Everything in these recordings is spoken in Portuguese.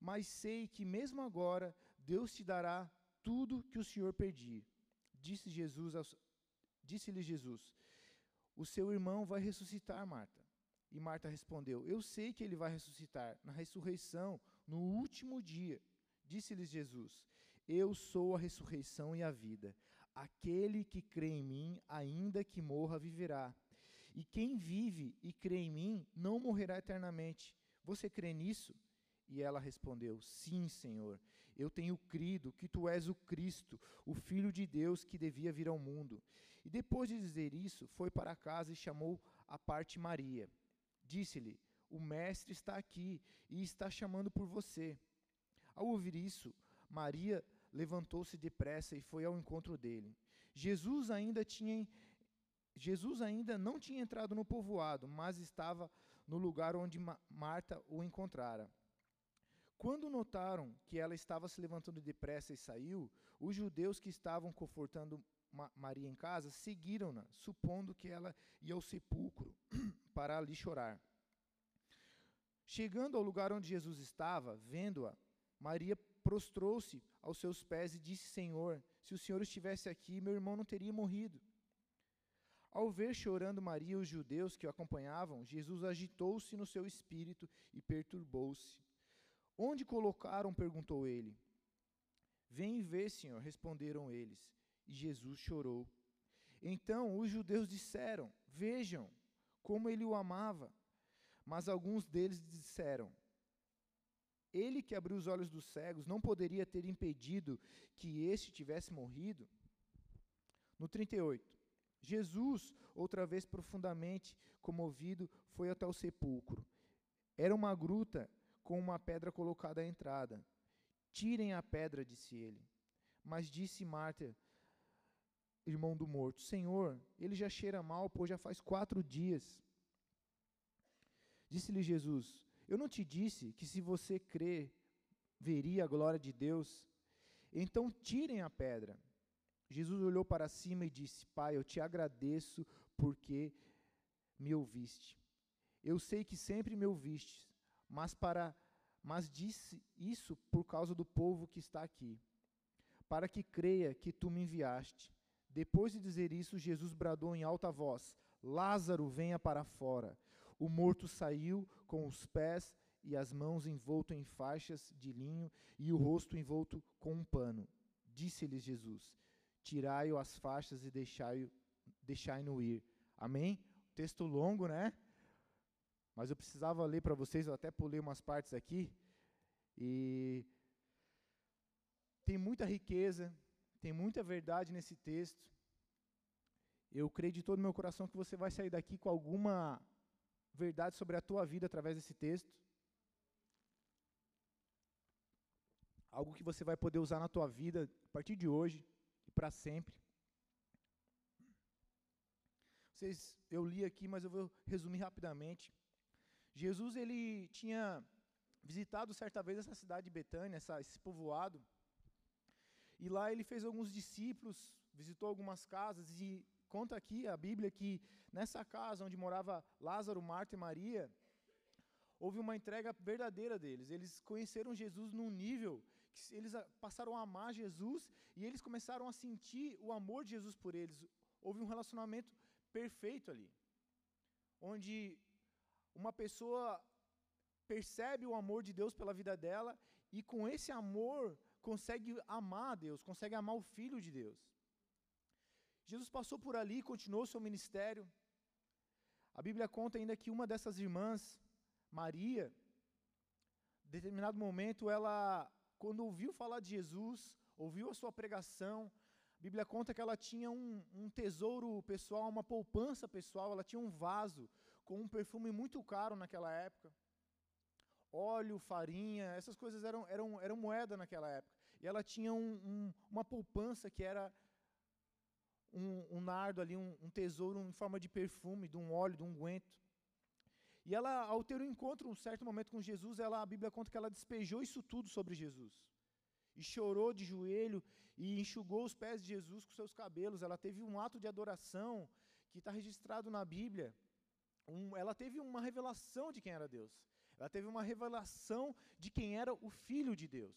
mas sei que mesmo agora Deus te dará tudo que o Senhor pedir. Disse Jesus disse-lhe Jesus: O seu irmão vai ressuscitar, Marta. E Marta respondeu: Eu sei que ele vai ressuscitar na ressurreição, no último dia. Disse-lhes Jesus: Eu sou a ressurreição e a vida. Aquele que crê em mim, ainda que morra, viverá. E quem vive e crê em mim, não morrerá eternamente. Você crê nisso? E ela respondeu: Sim, Senhor. Eu tenho crido que tu és o Cristo, o Filho de Deus que devia vir ao mundo. E depois de dizer isso, foi para casa e chamou a parte Maria. Disse-lhe: O Mestre está aqui e está chamando por você. Ao ouvir isso, Maria levantou-se depressa e foi ao encontro dele. Jesus ainda tinha Jesus ainda não tinha entrado no povoado, mas estava no lugar onde Marta o encontrara. Quando notaram que ela estava se levantando depressa e saiu, os judeus que estavam confortando Maria em casa seguiram-na, supondo que ela ia ao sepulcro para ali chorar. Chegando ao lugar onde Jesus estava, vendo-a, Maria prostrou-se aos seus pés e disse: Senhor, se o Senhor estivesse aqui, meu irmão não teria morrido. Ao ver chorando Maria os judeus que o acompanhavam, Jesus agitou-se no seu espírito e perturbou-se. Onde colocaram? perguntou ele. Vem vê, Senhor, responderam eles. E Jesus chorou. Então os judeus disseram: Vejam como ele o amava. Mas alguns deles disseram: Ele que abriu os olhos dos cegos não poderia ter impedido que este tivesse morrido? No 38. Jesus, outra vez profundamente comovido, foi até o sepulcro. Era uma gruta com uma pedra colocada à entrada. Tirem a pedra, disse ele. Mas disse Marta, irmão do morto: Senhor, ele já cheira mal, pois já faz quatro dias. Disse-lhe Jesus: Eu não te disse que se você crer, veria a glória de Deus? Então tirem a pedra. Jesus olhou para cima e disse: Pai, eu te agradeço porque me ouviste. Eu sei que sempre me ouviste, mas para mas disse isso por causa do povo que está aqui, para que creia que tu me enviaste. Depois de dizer isso, Jesus bradou em alta voz: Lázaro, venha para fora. O morto saiu com os pés e as mãos envolto em faixas de linho e o rosto envolto com um pano. Disse-lhes Jesus: Tirai-o as faixas e deixai-no deixai ir. Amém? Texto longo, né? Mas eu precisava ler para vocês, eu até pulei umas partes aqui. E tem muita riqueza, tem muita verdade nesse texto. Eu creio de todo meu coração que você vai sair daqui com alguma verdade sobre a tua vida através desse texto. Algo que você vai poder usar na tua vida a partir de hoje e para sempre. Vocês, eu li aqui, mas eu vou resumir rapidamente. Jesus ele tinha visitado certa vez essa cidade de Betânia, essa, esse povoado, e lá ele fez alguns discípulos, visitou algumas casas e conta aqui a Bíblia que nessa casa onde morava Lázaro, Marta e Maria, houve uma entrega verdadeira deles. Eles conheceram Jesus num nível que eles passaram a amar Jesus e eles começaram a sentir o amor de Jesus por eles. Houve um relacionamento perfeito ali, onde uma pessoa percebe o amor de Deus pela vida dela e com esse amor consegue amar a Deus, consegue amar o Filho de Deus. Jesus passou por ali, continuou seu ministério. A Bíblia conta ainda que uma dessas irmãs, Maria, em determinado momento, ela, quando ouviu falar de Jesus, ouviu a sua pregação, a Bíblia conta que ela tinha um, um tesouro pessoal, uma poupança pessoal, ela tinha um vaso com um perfume muito caro naquela época. Óleo, farinha, essas coisas eram, eram, eram moeda naquela época. E ela tinha um, um, uma poupança que era um, um nardo ali, um, tesouro em forma de perfume, de um óleo, de um unguento. E ela, ao ter um encontro, um certo momento com Jesus, ela, a Bíblia conta que ela despejou isso tudo sobre Jesus. E chorou de joelho e enxugou os pés de Jesus com seus cabelos. Ela teve um ato de adoração que está registrado na Bíblia um, ela teve uma revelação de quem era Deus. Ela teve uma revelação de quem era o Filho de Deus.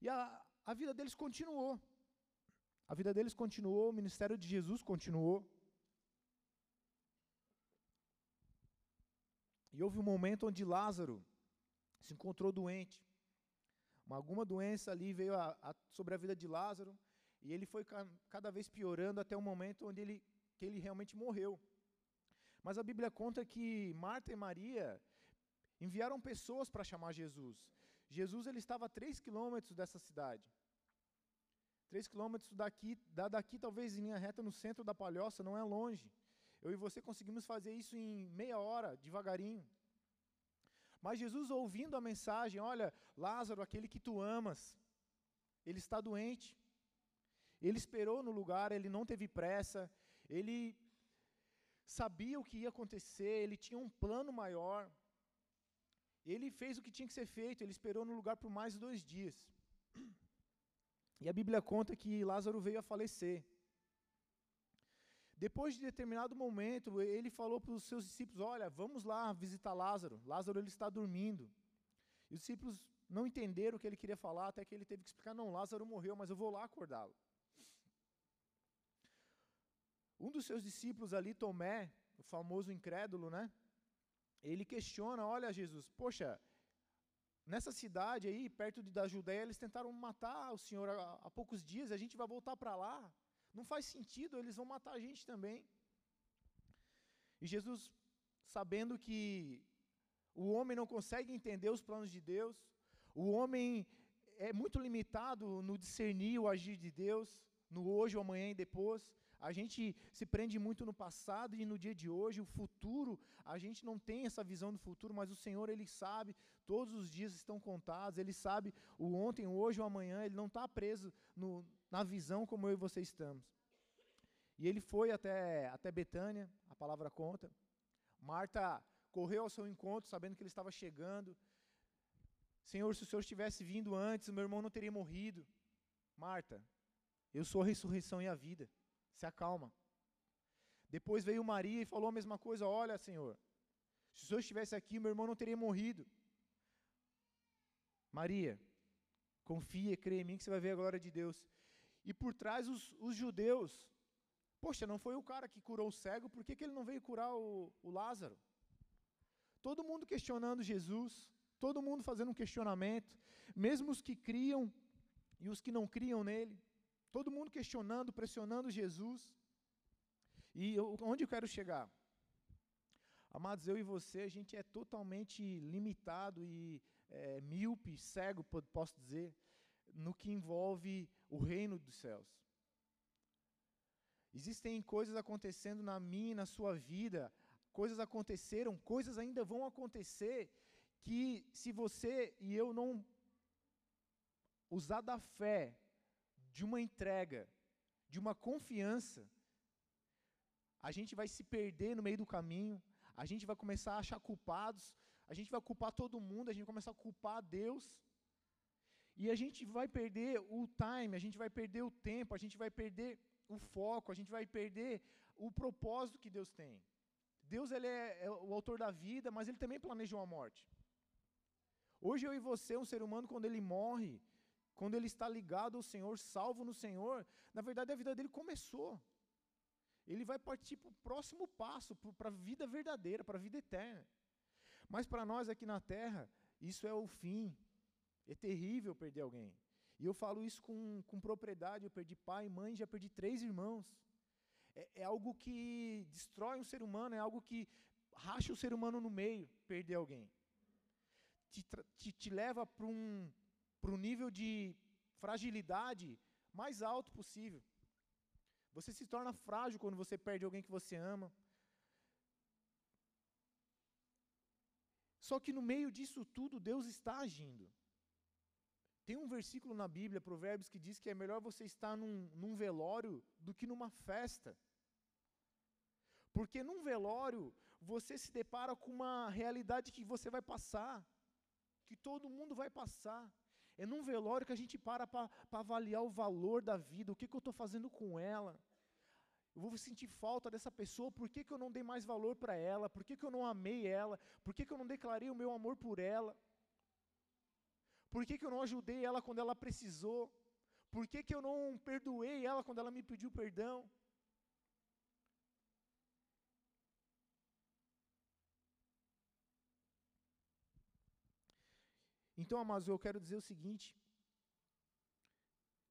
E a, a vida deles continuou. A vida deles continuou, o ministério de Jesus continuou. E houve um momento onde Lázaro se encontrou doente. Uma, alguma doença ali veio a, a, sobre a vida de Lázaro, e ele foi ca, cada vez piorando até o momento onde ele, que ele realmente morreu. Mas a Bíblia conta que Marta e Maria enviaram pessoas para chamar Jesus. Jesus ele estava a três quilômetros dessa cidade. Três quilômetros daqui, da daqui talvez em linha reta no centro da Palhoça, não é longe. Eu e você conseguimos fazer isso em meia hora, devagarinho. Mas Jesus ouvindo a mensagem, olha, Lázaro, aquele que tu amas, ele está doente. Ele esperou no lugar, ele não teve pressa, ele sabia o que ia acontecer, ele tinha um plano maior. Ele fez o que tinha que ser feito, ele esperou no lugar por mais dois dias. E a Bíblia conta que Lázaro veio a falecer. Depois de determinado momento, ele falou para os seus discípulos: Olha, vamos lá visitar Lázaro. Lázaro ele está dormindo. E os discípulos não entenderam o que ele queria falar, até que ele teve que explicar: Não, Lázaro morreu, mas eu vou lá acordá-lo. Um dos seus discípulos ali, Tomé, o famoso incrédulo, né? Ele questiona, olha Jesus, poxa, nessa cidade aí, perto da Judéia, eles tentaram matar o Senhor há, há poucos dias, a gente vai voltar para lá. Não faz sentido, eles vão matar a gente também. E Jesus, sabendo que o homem não consegue entender os planos de Deus, o homem é muito limitado no discernir o agir de Deus, no hoje, o amanhã e depois. A gente se prende muito no passado e no dia de hoje, o futuro, a gente não tem essa visão do futuro, mas o Senhor, Ele sabe, todos os dias estão contados, Ele sabe o ontem, o hoje, o amanhã, Ele não está preso no, na visão como eu e você estamos. E ele foi até, até Betânia, a palavra conta. Marta correu ao seu encontro, sabendo que ele estava chegando. Senhor, se o Senhor tivesse vindo antes, meu irmão não teria morrido. Marta, eu sou a ressurreição e a vida. Se acalma. Depois veio Maria e falou a mesma coisa: Olha, Senhor, se o Senhor estivesse aqui, meu irmão não teria morrido. Maria, confia, crê em mim que você vai ver a glória de Deus. E por trás os, os judeus, poxa, não foi o cara que curou o cego, por que, que ele não veio curar o, o Lázaro? Todo mundo questionando Jesus, todo mundo fazendo um questionamento, mesmo os que criam e os que não criam nele. Todo mundo questionando, pressionando Jesus. E eu, onde eu quero chegar? Amados, eu e você, a gente é totalmente limitado e é, míope, cego, posso dizer, no que envolve o reino dos céus. Existem coisas acontecendo na minha e na sua vida, coisas aconteceram, coisas ainda vão acontecer, que se você e eu não usar da fé de uma entrega, de uma confiança, a gente vai se perder no meio do caminho, a gente vai começar a achar culpados, a gente vai culpar todo mundo, a gente vai começar a culpar Deus, e a gente vai perder o time, a gente vai perder o tempo, a gente vai perder o foco, a gente vai perder o propósito que Deus tem. Deus ele é, é o autor da vida, mas ele também planejou a morte. Hoje eu e você, um ser humano, quando ele morre, quando ele está ligado ao Senhor, salvo no Senhor, na verdade a vida dele começou. Ele vai partir para o próximo passo, para a vida verdadeira, para a vida eterna. Mas para nós aqui na terra, isso é o fim. É terrível perder alguém. E eu falo isso com, com propriedade. Eu perdi pai, mãe, já perdi três irmãos. É, é algo que destrói um ser humano, é algo que racha o ser humano no meio, perder alguém. Te, te, te leva para um, para o nível de fragilidade mais alto possível. Você se torna frágil quando você perde alguém que você ama. Só que no meio disso tudo, Deus está agindo. Tem um versículo na Bíblia, Provérbios, que diz que é melhor você estar num, num velório do que numa festa. Porque num velório, você se depara com uma realidade que você vai passar, que todo mundo vai passar. É num velório que a gente para para avaliar o valor da vida, o que, que eu estou fazendo com ela. Eu vou sentir falta dessa pessoa, por que, que eu não dei mais valor para ela? Por que, que eu não amei ela? Por que, que eu não declarei o meu amor por ela? Por que, que eu não ajudei ela quando ela precisou? Por que, que eu não perdoei ela quando ela me pediu perdão? Então, amados, eu quero dizer o seguinte: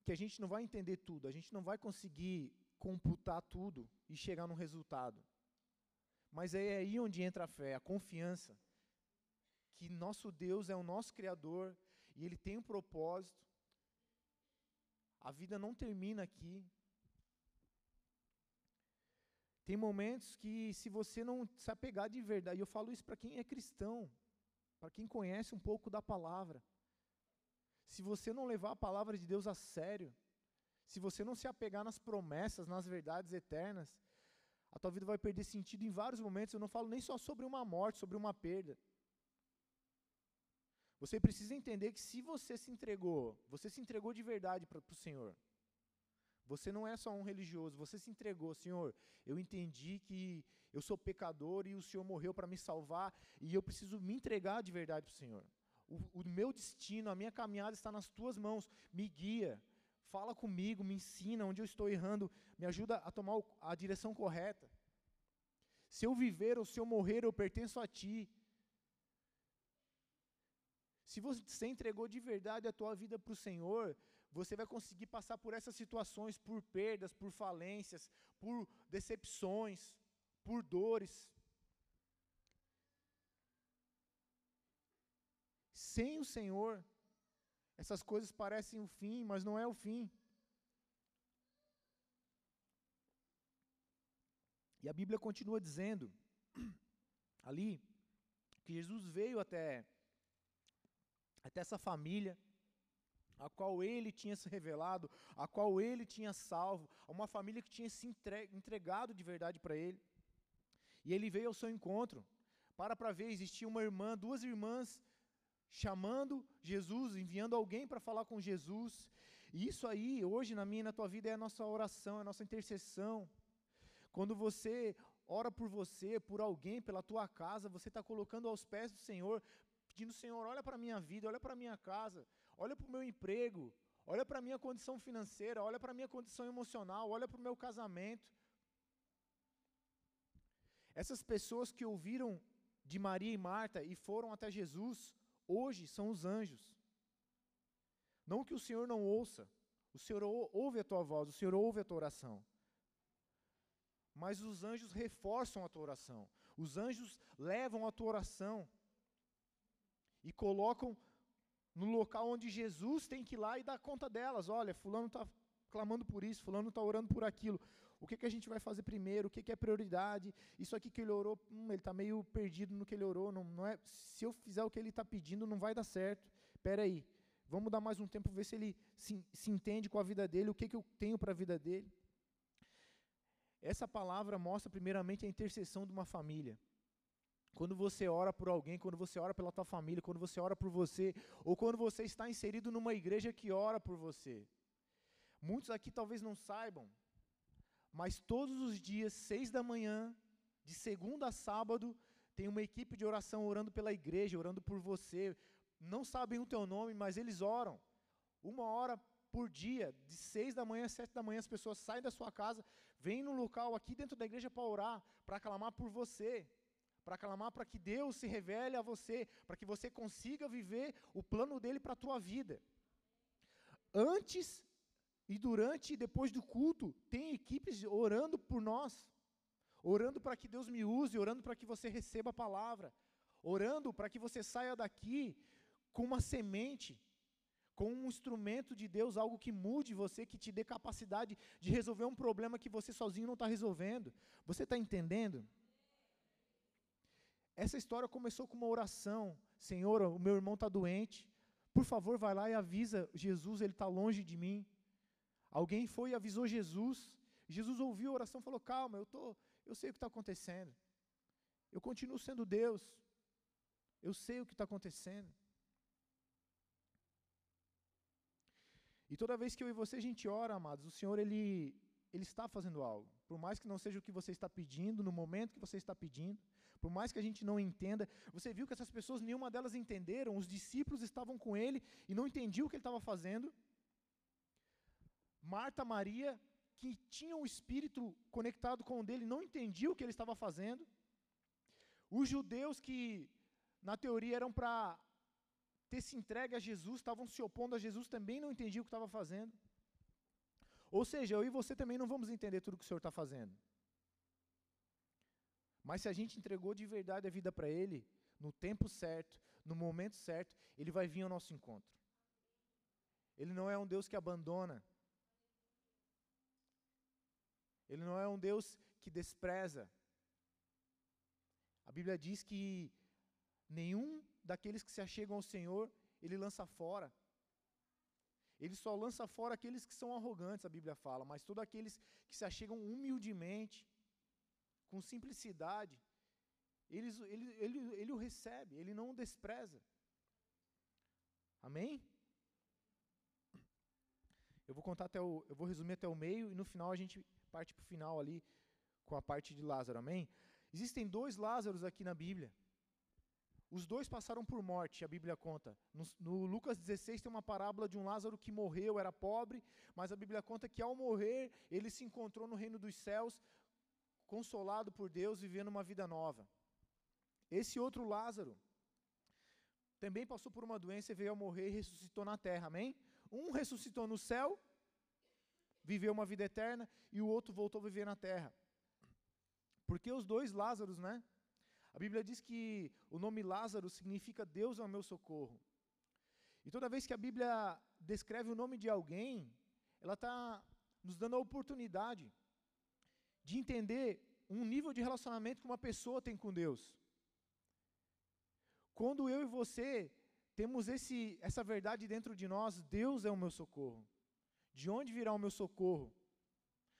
que a gente não vai entender tudo, a gente não vai conseguir computar tudo e chegar num resultado. Mas é aí onde entra a fé, a confiança que nosso Deus é o nosso Criador e Ele tem um propósito. A vida não termina aqui. Tem momentos que, se você não se apegar de verdade, e eu falo isso para quem é cristão, para quem conhece um pouco da palavra, se você não levar a palavra de Deus a sério, se você não se apegar nas promessas, nas verdades eternas, a tua vida vai perder sentido em vários momentos. Eu não falo nem só sobre uma morte, sobre uma perda. Você precisa entender que se você se entregou, você se entregou de verdade para o Senhor. Você não é só um religioso, você se entregou, Senhor. Eu entendi que eu sou pecador e o Senhor morreu para me salvar e eu preciso me entregar de verdade para o Senhor. O, meu destino, a minha caminhada está nas tuas mãos. Me guia, fala comigo, me ensina onde eu estou errando, me ajuda a tomar a direção correta. Se eu viver ou se eu morrer, eu pertenço a ti. Se você entregou de verdade a tua vida para o Senhor, você vai conseguir passar por essas situações, por perdas, por falências, por decepções, por dores. Sem o Senhor, essas coisas parecem o fim, mas não é o fim. E a Bíblia continua dizendo ali que Jesus veio até até essa família, a qual ele tinha se revelado, a qual ele tinha salvo, uma família que tinha se entregado de verdade para ele. E ele veio ao seu encontro. Para para ver, existia uma irmã, duas irmãs chamando Jesus, enviando alguém para falar com Jesus. E isso aí, hoje na minha e na tua vida, é a nossa oração, é a nossa intercessão. Quando você ora por você, por alguém, pela tua casa, você está colocando aos pés do Senhor, pedindo, Senhor, olha para a minha vida, olha para a minha casa, olha para o meu emprego, olha para a minha condição financeira, olha para a minha condição emocional, olha para o meu casamento. Essas pessoas que ouviram de Maria e Marta e foram até Jesus, hoje são os anjos. Não que o Senhor não ouça, o Senhor ouve a tua voz, o Senhor ouve a tua oração. Mas os anjos reforçam a tua oração, os anjos levam a tua oração e colocam no local onde Jesus tem que ir lá e dar conta delas. Olha, fulano está clamando por isso, fulano está orando por aquilo. O que, que a gente vai fazer primeiro? O que, que é prioridade? Isso aqui que ele orou, hum, ele está meio perdido no que ele orou. Não, não é, se eu fizer o que ele está pedindo, não vai dar certo. Espera aí, vamos dar mais um tempo, ver se ele se, se entende com a vida dele, o que, que eu tenho para a vida dele. Essa palavra mostra primeiramente a intercessão de uma família. Quando você ora por alguém, quando você ora pela tua família, quando você ora por você, ou quando você está inserido numa igreja que ora por você. Muitos aqui talvez não saibam, mas todos os dias, seis da manhã, de segunda a sábado, tem uma equipe de oração orando pela igreja, orando por você. Não sabem o teu nome, mas eles oram. Uma hora por dia, de seis da manhã às sete da manhã, as pessoas saem da sua casa, vêm no local aqui dentro da igreja para orar, para clamar por você para clamar para que Deus se revele a você, para que você consiga viver o plano dele para a tua vida. Antes e durante e depois do culto, tem equipes orando por nós, orando para que Deus me use, orando para que você receba a palavra, orando para que você saia daqui com uma semente, com um instrumento de Deus, algo que mude você, que te dê capacidade de resolver um problema que você sozinho não está resolvendo. Você está entendendo? Essa história começou com uma oração: Senhor, o meu irmão está doente. Por favor, vai lá e avisa Jesus, ele está longe de mim. Alguém foi e avisou Jesus. Jesus ouviu a oração e falou: Calma, eu, tô, eu sei o que está acontecendo. Eu continuo sendo Deus. Eu sei o que está acontecendo. E toda vez que eu e você a gente ora, amados, o Senhor ele Ele está fazendo algo. Por mais que não seja o que você está pedindo, no momento que você está pedindo, por mais que a gente não entenda, você viu que essas pessoas, nenhuma delas entenderam, os discípulos estavam com ele e não entendiam o que ele estava fazendo. Marta, Maria, que tinham o espírito conectado com o dele, não entendiam o que ele estava fazendo. Os judeus que, na teoria, eram para ter se entregue a Jesus, estavam se opondo a Jesus, também não entendiam o que estava fazendo. Ou seja, eu e você também não vamos entender tudo o que o Senhor está fazendo. Mas se a gente entregou de verdade a vida para Ele, no tempo certo, no momento certo, Ele vai vir ao nosso encontro. Ele não é um Deus que abandona. Ele não é um Deus que despreza. A Bíblia diz que nenhum daqueles que se achegam ao Senhor, Ele lança fora. Ele só lança fora aqueles que são arrogantes, a Bíblia fala, mas todos aqueles que se achegam humildemente, com simplicidade, ele, ele, ele, ele o recebe, ele não o despreza. Amém? Eu vou contar até o, eu vou resumir até o meio e no final a gente parte para o final ali com a parte de Lázaro, amém? Existem dois Lázaros aqui na Bíblia. Os dois passaram por morte, a Bíblia conta. No, no, Lucas 16 tem uma parábola de um Lázaro que morreu, era pobre, mas a Bíblia conta que ao morrer ele se encontrou no reino dos céus, consolado por Deus, vivendo uma vida nova. Esse outro Lázaro também passou por uma doença veio a morrer e ressuscitou na terra, amém? Um ressuscitou no céu, viveu uma vida eterna, e o outro voltou a viver na terra. Porque os dois Lázaros, né? A Bíblia diz que o nome Lázaro significa Deus é o meu socorro. E toda vez que a Bíblia descreve o nome de alguém, ela está nos dando a oportunidade de entender um nível de relacionamento que uma pessoa tem com Deus. Quando eu e você temos esse, essa verdade dentro de nós, Deus é o meu socorro. De onde virá o meu socorro?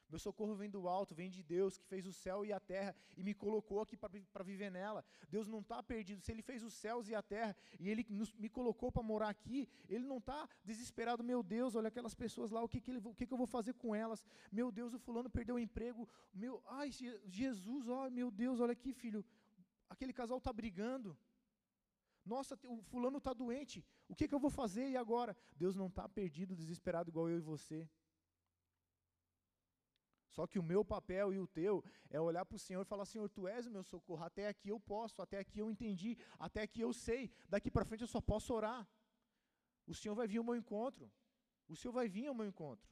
Meu socorro vem do alto, vem de Deus que fez o céu e a terra e me colocou aqui para viver nela. Deus não está perdido. Se Ele fez os céus e a terra e Ele nos, me colocou para morar aqui, Ele não está desesperado. Meu Deus, olha aquelas pessoas lá, o que, que, ele, o que, que eu vou fazer com elas? Meu Deus, o fulano perdeu o emprego. Meu, ai, Jesus, ó, meu Deus, olha aqui, filho. Aquele casal está brigando. Nossa, o fulano está doente. O que, que eu vou fazer e agora? Deus não está perdido, desesperado igual eu e você. Só que o meu papel e o teu é olhar para o Senhor e falar: Senhor, tu és o meu socorro. Até aqui eu posso, até aqui eu entendi, até aqui eu sei. Daqui para frente eu só posso orar. O Senhor vai vir ao meu encontro. O Senhor vai vir ao meu encontro.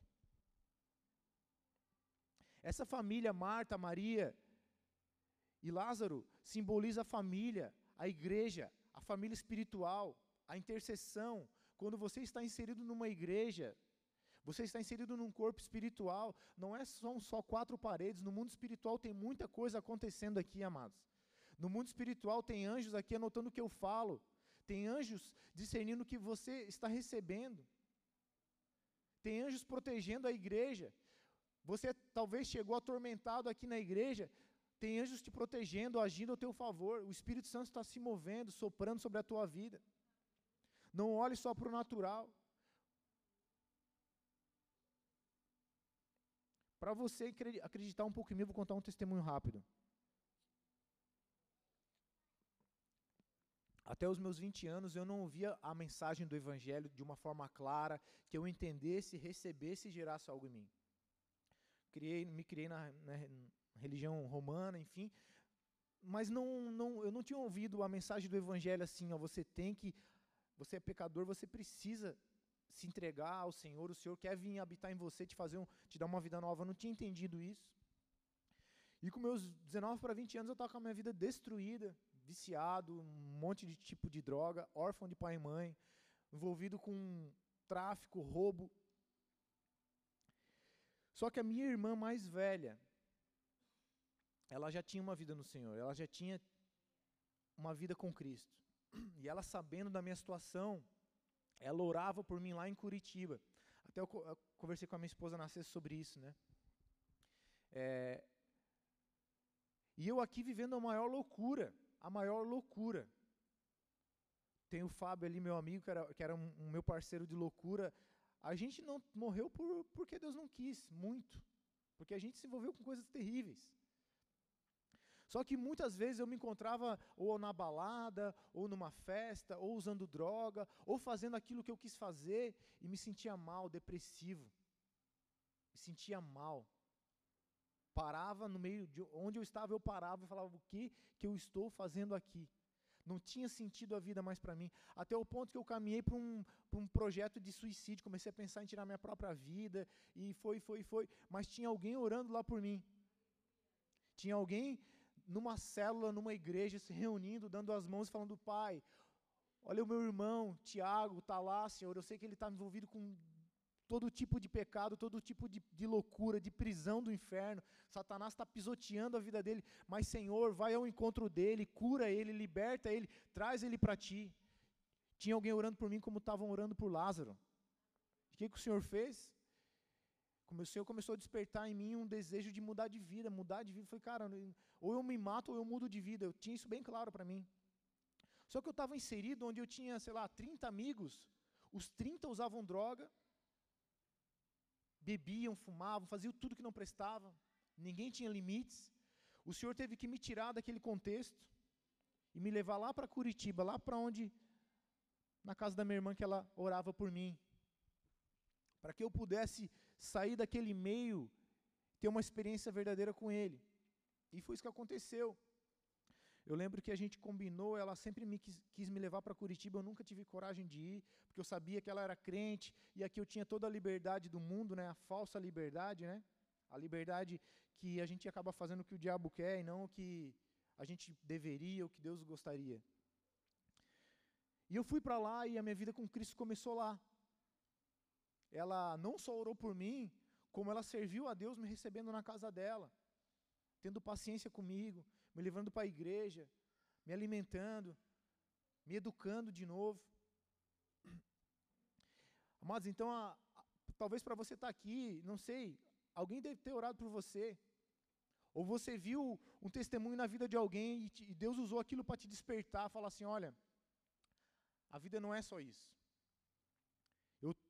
Essa família, Marta, Maria e Lázaro, simboliza a família, a igreja, família espiritual, a intercessão. Quando você está inserido numa igreja, você está inserido num corpo espiritual, não é só, só quatro paredes, no mundo espiritual tem muita coisa acontecendo aqui, amados. No mundo espiritual tem anjos aqui anotando o que eu falo, tem anjos discernindo o que você está recebendo, tem anjos protegendo a igreja. Você talvez chegou atormentado aqui na igreja, tem anjos te protegendo, agindo ao teu favor. O Espírito Santo está se movendo, soprando sobre a tua vida. Não olhe só para o natural. Para você acreditar um pouco em mim, eu vou contar um testemunho rápido. Até os meus 20 anos eu não ouvia a mensagem do Evangelho de uma forma clara, que eu entendesse, recebesse e gerasse algo em mim. Criei, me criei na, na religião romana, enfim, mas não, não, eu não tinha ouvido a mensagem do Evangelho assim, ó, você tem que, você é pecador, você precisa se entregar ao Senhor, o Senhor quer vir habitar em você, te fazer um, te dar uma vida nova. Eu não tinha entendido isso. E com meus 19 para 20 anos eu estava com a minha vida destruída, viciado, um monte de tipo de droga, órfão de pai e mãe, envolvido com tráfico, roubo. Só que a minha irmã mais velha, ela já tinha uma vida no Senhor, ela já tinha uma vida com Cristo. E ela sabendo da minha situação, ela orava por mim lá em Curitiba. Até eu, conversei com a minha esposa na sexta sobre isso, né? É, e eu aqui vivendo a maior loucura, a maior loucura. Tem o Fábio ali, meu amigo, que era, que era um, um meu parceiro de loucura. A gente não morreu por, porque Deus não quis, muito. porque a gente se envolveu com coisas terríveis. Só que muitas vezes eu me encontrava ou na balada, ou numa festa, ou usando droga, ou fazendo aquilo que eu quis fazer e me sentia mal, depressivo. Me sentia mal. Parava no meio de onde eu estava, eu parava e falava: o que, que eu estou fazendo aqui? Não tinha sentido a vida mais para mim. Até o ponto que eu caminhei para um, um projeto de suicídio. Comecei a pensar em tirar minha própria vida. E foi, foi, foi. Mas tinha alguém orando lá por mim. Tinha alguém numa célula, numa igreja, se reunindo, dando as mãos e falando: Pai, olha o meu irmão, Tiago, está lá, Senhor. Eu sei que ele está envolvido com todo tipo de pecado, todo tipo de, de loucura, de prisão do inferno. Satanás está pisoteando a vida dele, mas Senhor, vai ao encontro dele, cura ele, liberta ele, traz ele para ti. Tinha alguém orando por mim como estavam orando por Lázaro. O que, que o Senhor fez? Como o Senhor começou a despertar em mim um desejo de mudar de vida, mudar de vida. Eu falei, cara, ou eu me mato ou eu mudo de vida. Eu tinha isso bem claro para mim. Só que eu estava inserido onde eu tinha, sei lá, 30 amigos, os 30 usavam droga, bebiam, fumavam, faziam tudo que não prestava, ninguém tinha limites. O Senhor teve que me tirar daquele contexto e me levar lá para Curitiba, lá para onde, na casa da minha irmã, que ela orava por mim, para que eu pudesse sair daquele meio, ter uma experiência verdadeira com Ele. E foi isso que aconteceu. Eu lembro que a gente combinou, ela sempre me quis, quis me levar para Curitiba, eu nunca tive coragem de ir, porque eu sabia que ela era crente, e aqui eu tinha toda a liberdade do mundo, né, a falsa liberdade, né, a liberdade que a gente acaba fazendo o que o diabo quer e não o que a gente deveria, o que Deus gostaria. E eu fui para lá e a minha vida com Cristo começou lá ela não só orou por mim, como ela serviu a Deus me recebendo na casa dela, tendo paciência comigo, me levando para a igreja, me alimentando, me educando de novo. Amados, então, a, a, talvez para você estar tá aqui, não sei, alguém deve ter orado por você, ou você viu um testemunho na vida de alguém e, te, e Deus usou aquilo para te despertar, falar assim: olha, a vida não é só isso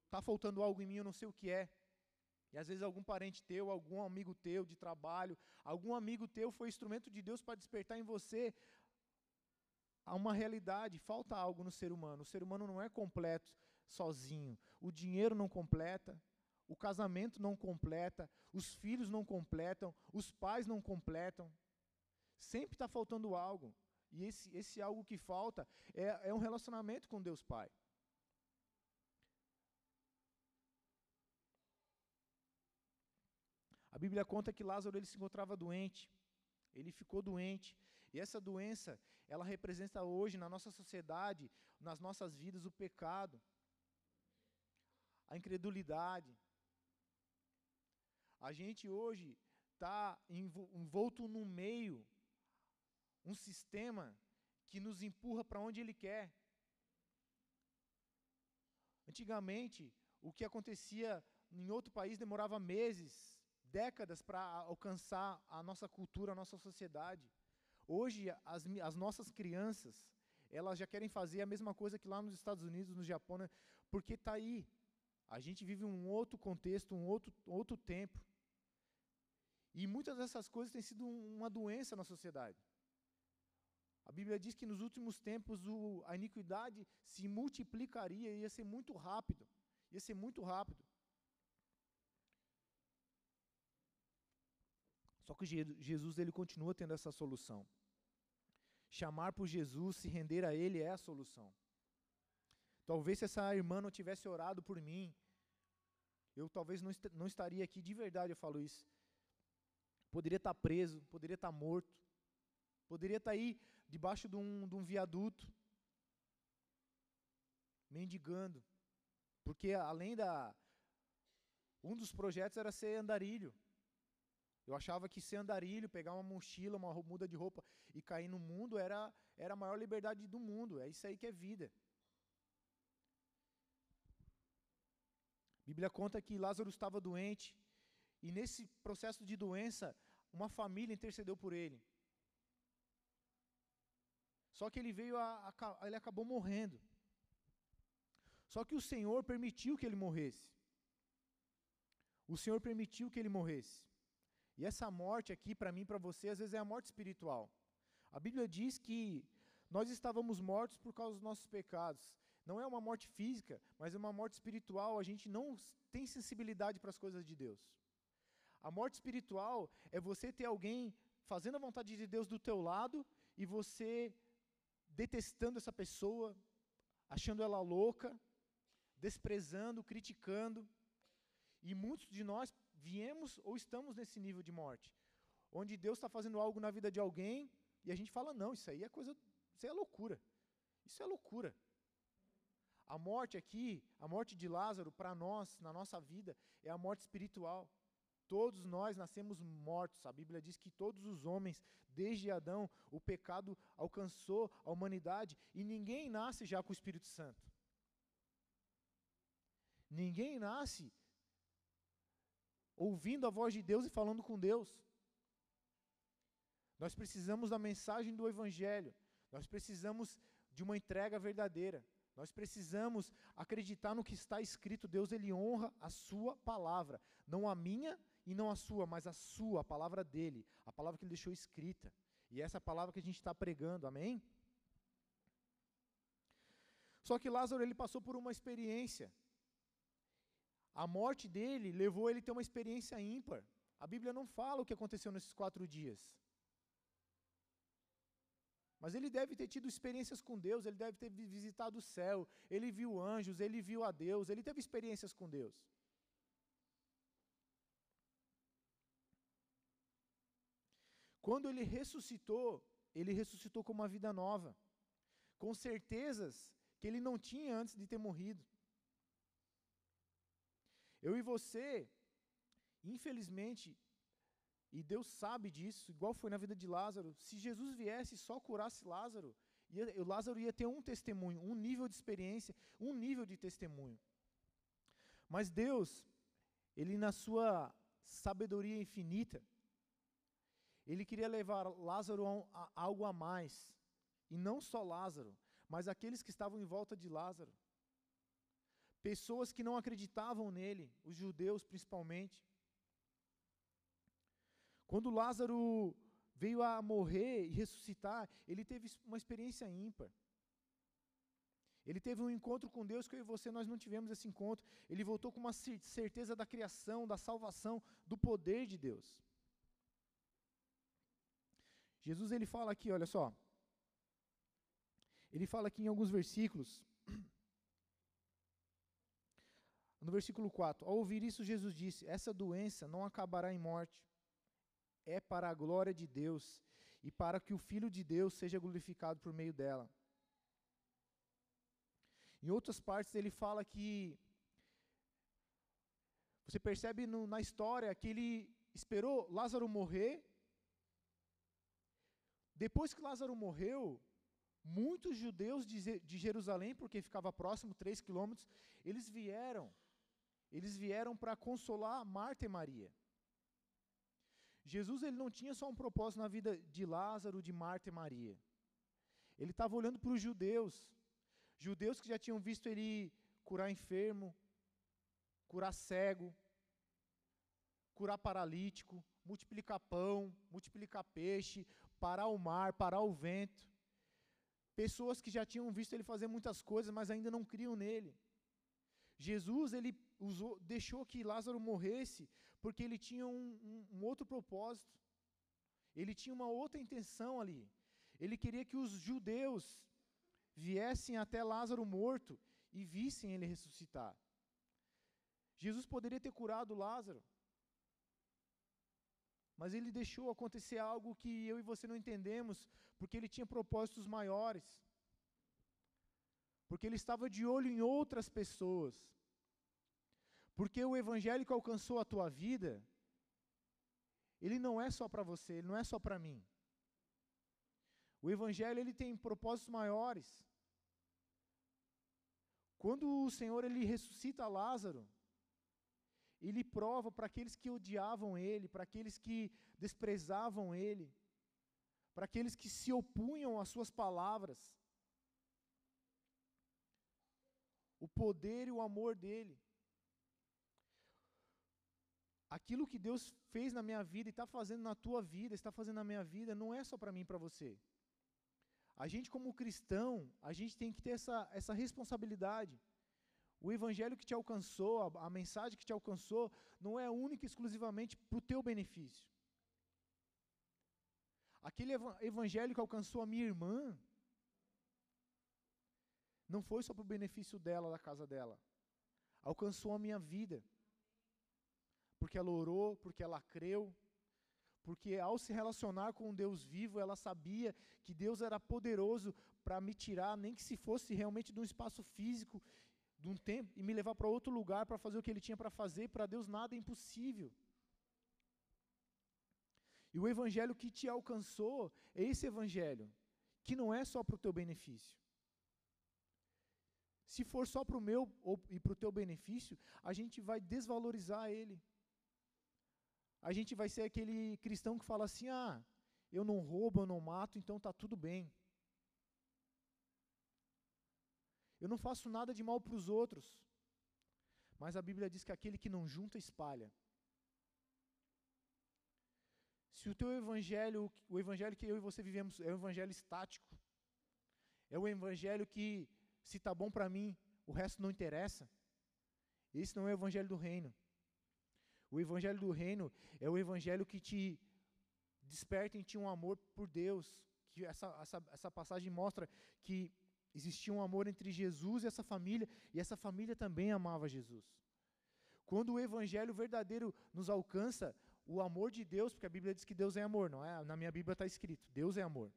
está faltando algo em mim, eu não sei o que é. E às vezes algum parente teu, algum amigo teu de trabalho, algum amigo teu foi instrumento de Deus para despertar em você a uma realidade, falta algo no ser humano. O ser humano não é completo sozinho. O dinheiro não completa, o casamento não completa, os filhos não completam, os pais não completam. Sempre está faltando algo. E esse, esse algo que falta é, é um relacionamento com Deus Pai. A Bíblia conta que Lázaro ele se encontrava doente. Ele ficou doente. E essa doença, ela representa hoje na nossa sociedade, nas nossas vidas, o pecado, a incredulidade. A gente hoje está envolto num meio, um sistema que nos empurra para onde ele quer. Antigamente, o que acontecia em outro país demorava meses, décadas para alcançar a nossa cultura, a nossa sociedade. Hoje, as, as nossas crianças, elas já querem fazer a mesma coisa que lá nos Estados Unidos, no Japão, né? porque está aí. A gente vive um outro contexto, um outro, outro tempo. E muitas dessas coisas têm sido uma doença na sociedade. A Bíblia diz que nos últimos tempos o, a iniquidade se multiplicaria, ia ser muito rápido. Ia ser muito rápido. Só que Jesus ele continua tendo essa solução. Chamar por Jesus, se render a Ele é a solução. Talvez se essa irmã não tivesse orado por mim, eu talvez não, est não estaria aqui, de verdade eu falo isso. Poderia estar preso, poderia estar morto, poderia estar aí debaixo de um, de um viaduto, mendigando. Porque além da. Um dos projetos era ser andarilho. Eu achava que ser andarilho, pegar uma mochila, uma muda de roupa e cair no mundo era, era a maior liberdade do mundo. É isso aí que é vida. A Bíblia conta que Lázaro estava doente e nesse processo de doença, uma família intercedeu por ele. Só que ele veio a, a, ele acabou morrendo. Só que o Senhor permitiu que ele morresse. O Senhor permitiu que ele morresse. E essa morte aqui, para mim e para você, às vezes é a morte espiritual. A Bíblia diz que nós estávamos mortos por causa dos nossos pecados. Não é uma morte física, mas é uma morte espiritual. A gente não tem sensibilidade para as coisas de Deus. A morte espiritual é você ter alguém fazendo a vontade de Deus do teu lado e você detestando essa pessoa, achando ela louca, desprezando, criticando. E muitos de nós viemos ou estamos nesse nível de morte, onde Deus está fazendo algo na vida de alguém e a gente fala: não, isso aí é coisa, isso é loucura. Isso é loucura. A morte aqui, a morte de Lázaro, para nós, na nossa vida, é a morte espiritual. Todos nós nascemos mortos. A Bíblia diz que todos os homens, desde Adão, o pecado alcançou a humanidade e ninguém nasce já com o Espírito Santo. Ninguém nasce ouvindo a voz de Deus e falando com Deus. Nós precisamos da mensagem do Evangelho, nós precisamos de uma entrega verdadeira, nós precisamos acreditar no que está escrito. Deus ele honra a sua palavra, não a minha e não a sua, mas a sua, a palavra dele, a palavra que ele deixou escrita. E essa é palavra que a gente está pregando, amém? Só que Lázaro ele passou por uma experiência a morte dele levou ele a ter uma experiência ímpar. A Bíblia não fala o que aconteceu nesses quatro dias. Mas ele deve ter tido experiências com Deus, ele deve ter visitado o céu, ele viu anjos, ele viu a Deus, ele teve experiências com Deus. Quando ele ressuscitou, ele ressuscitou com uma vida nova, com certezas que ele não tinha antes de ter morrido. Eu e você, infelizmente, e Deus sabe disso, igual foi na vida de Lázaro, se Jesus viesse e só curasse Lázaro, ia, Lázaro ia ter um testemunho, um nível de experiência, um nível de testemunho. Mas Deus, Ele na sua sabedoria infinita, Ele queria levar Lázaro a, a algo a mais, e não só Lázaro, mas aqueles que estavam em volta de Lázaro pessoas que não acreditavam nele, os judeus principalmente. Quando Lázaro veio a morrer e ressuscitar, ele teve uma experiência ímpar. Ele teve um encontro com Deus que eu e você nós não tivemos esse encontro. Ele voltou com uma certeza da criação, da salvação, do poder de Deus. Jesus ele fala aqui, olha só. Ele fala aqui em alguns versículos No versículo 4: Ao ouvir isso, Jesus disse: Essa doença não acabará em morte, é para a glória de Deus e para que o Filho de Deus seja glorificado por meio dela. Em outras partes, ele fala que. Você percebe no, na história que ele esperou Lázaro morrer. Depois que Lázaro morreu, muitos judeus de, de Jerusalém, porque ficava próximo, três quilômetros, eles vieram eles vieram para consolar Marta e Maria. Jesus ele não tinha só um propósito na vida de Lázaro, de Marta e Maria. Ele estava olhando para os judeus, judeus que já tinham visto ele curar enfermo, curar cego, curar paralítico, multiplicar pão, multiplicar peixe, parar o mar, parar o vento. Pessoas que já tinham visto ele fazer muitas coisas, mas ainda não criam nele. Jesus ele usou, deixou que Lázaro morresse porque ele tinha um, um, um outro propósito. Ele tinha uma outra intenção ali. Ele queria que os judeus viessem até Lázaro morto e vissem ele ressuscitar. Jesus poderia ter curado Lázaro, mas ele deixou acontecer algo que eu e você não entendemos, porque ele tinha propósitos maiores. Porque ele estava de olho em outras pessoas. Porque o evangelho que alcançou a tua vida, ele não é só para você, ele não é só para mim. O evangelho ele tem propósitos maiores. Quando o Senhor ele ressuscita Lázaro, ele prova para aqueles que odiavam ele, para aqueles que desprezavam ele, para aqueles que se opunham às suas palavras, o poder e o amor dele. Aquilo que Deus fez na minha vida e está fazendo na tua vida, está fazendo na minha vida, não é só para mim e para você. A gente, como cristão, a gente tem que ter essa, essa responsabilidade. O evangelho que te alcançou, a, a mensagem que te alcançou, não é única e exclusivamente para o teu benefício. Aquele evangelho que alcançou a minha irmã, não foi só para o benefício dela, da casa dela. Alcançou a minha vida. Porque ela orou, porque ela creu, porque ao se relacionar com um Deus vivo, ela sabia que Deus era poderoso para me tirar, nem que se fosse realmente de um espaço físico, de um tempo, e me levar para outro lugar para fazer o que ele tinha para fazer. Para Deus nada é impossível. E o evangelho que te alcançou é esse evangelho, que não é só para o teu benefício. Se for só para o meu ou, e para o teu benefício, a gente vai desvalorizar ele. A gente vai ser aquele cristão que fala assim: ah, eu não roubo, eu não mato, então está tudo bem. Eu não faço nada de mal para os outros. Mas a Bíblia diz que aquele que não junta, espalha. Se o teu evangelho, o evangelho que eu e você vivemos é um evangelho estático, é um evangelho que se está bom para mim, o resto não interessa. Esse não é o evangelho do reino. O evangelho do reino é o evangelho que te desperta em ti um amor por Deus. Que essa, essa, essa passagem mostra que existia um amor entre Jesus e essa família, e essa família também amava Jesus. Quando o evangelho verdadeiro nos alcança, o amor de Deus, porque a Bíblia diz que Deus é amor, não é? Na minha Bíblia está escrito: Deus é amor.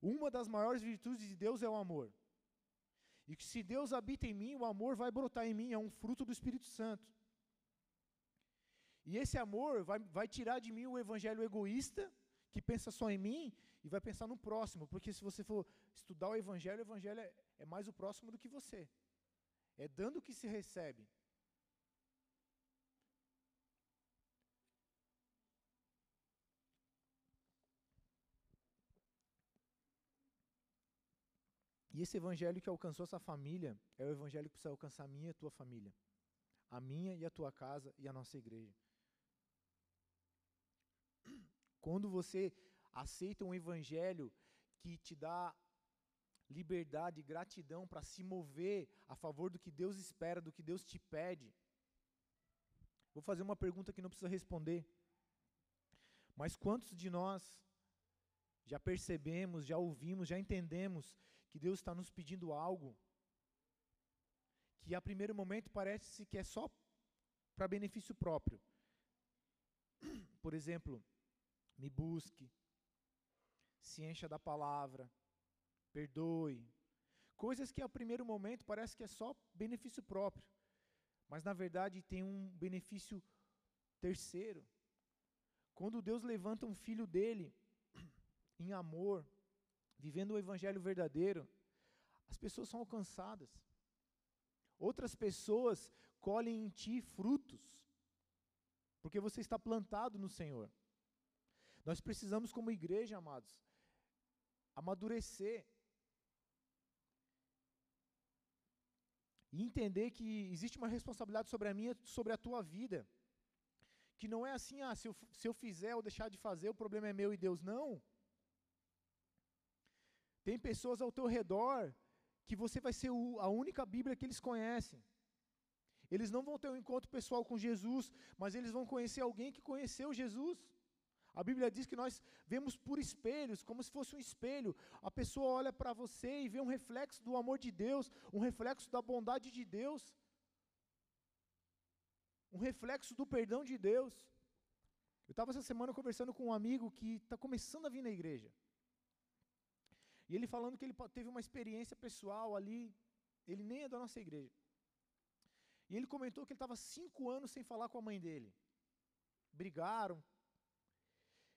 Uma das maiores virtudes de Deus é o amor. E que se Deus habita em mim, o amor vai brotar em mim, é um fruto do Espírito Santo. E esse amor vai, vai tirar de mim o evangelho egoísta, que pensa só em mim, e vai pensar no próximo, porque se você for estudar o evangelho, o evangelho é, é mais o próximo do que você. É dando que se recebe. E esse evangelho que alcançou essa família é o evangelho que precisa alcançar a minha e a tua família. A minha e a tua casa e a nossa igreja. Quando você aceita um evangelho que te dá liberdade gratidão para se mover a favor do que Deus espera, do que Deus te pede. Vou fazer uma pergunta que não precisa responder. Mas quantos de nós já percebemos, já ouvimos, já entendemos que Deus está nos pedindo algo que a primeiro momento parece que é só para benefício próprio. Por exemplo, me busque, se encha da palavra, perdoe. Coisas que a primeiro momento parece que é só benefício próprio, mas na verdade tem um benefício terceiro. Quando Deus levanta um filho dele em amor, vivendo o evangelho verdadeiro, as pessoas são alcançadas. Outras pessoas colhem em ti frutos, porque você está plantado no Senhor. Nós precisamos, como igreja, amados, amadurecer e entender que existe uma responsabilidade sobre a minha, sobre a tua vida. Que não é assim, ah, se eu, se eu fizer ou deixar de fazer, o problema é meu e Deus. Não. Tem pessoas ao teu redor que você vai ser a única Bíblia que eles conhecem. Eles não vão ter um encontro pessoal com Jesus, mas eles vão conhecer alguém que conheceu Jesus. A Bíblia diz que nós vemos por espelhos, como se fosse um espelho. A pessoa olha para você e vê um reflexo do amor de Deus, um reflexo da bondade de Deus, um reflexo do perdão de Deus. Eu estava essa semana conversando com um amigo que está começando a vir na igreja. E ele falando que ele teve uma experiência pessoal ali, ele nem é da nossa igreja. E ele comentou que ele estava cinco anos sem falar com a mãe dele. Brigaram.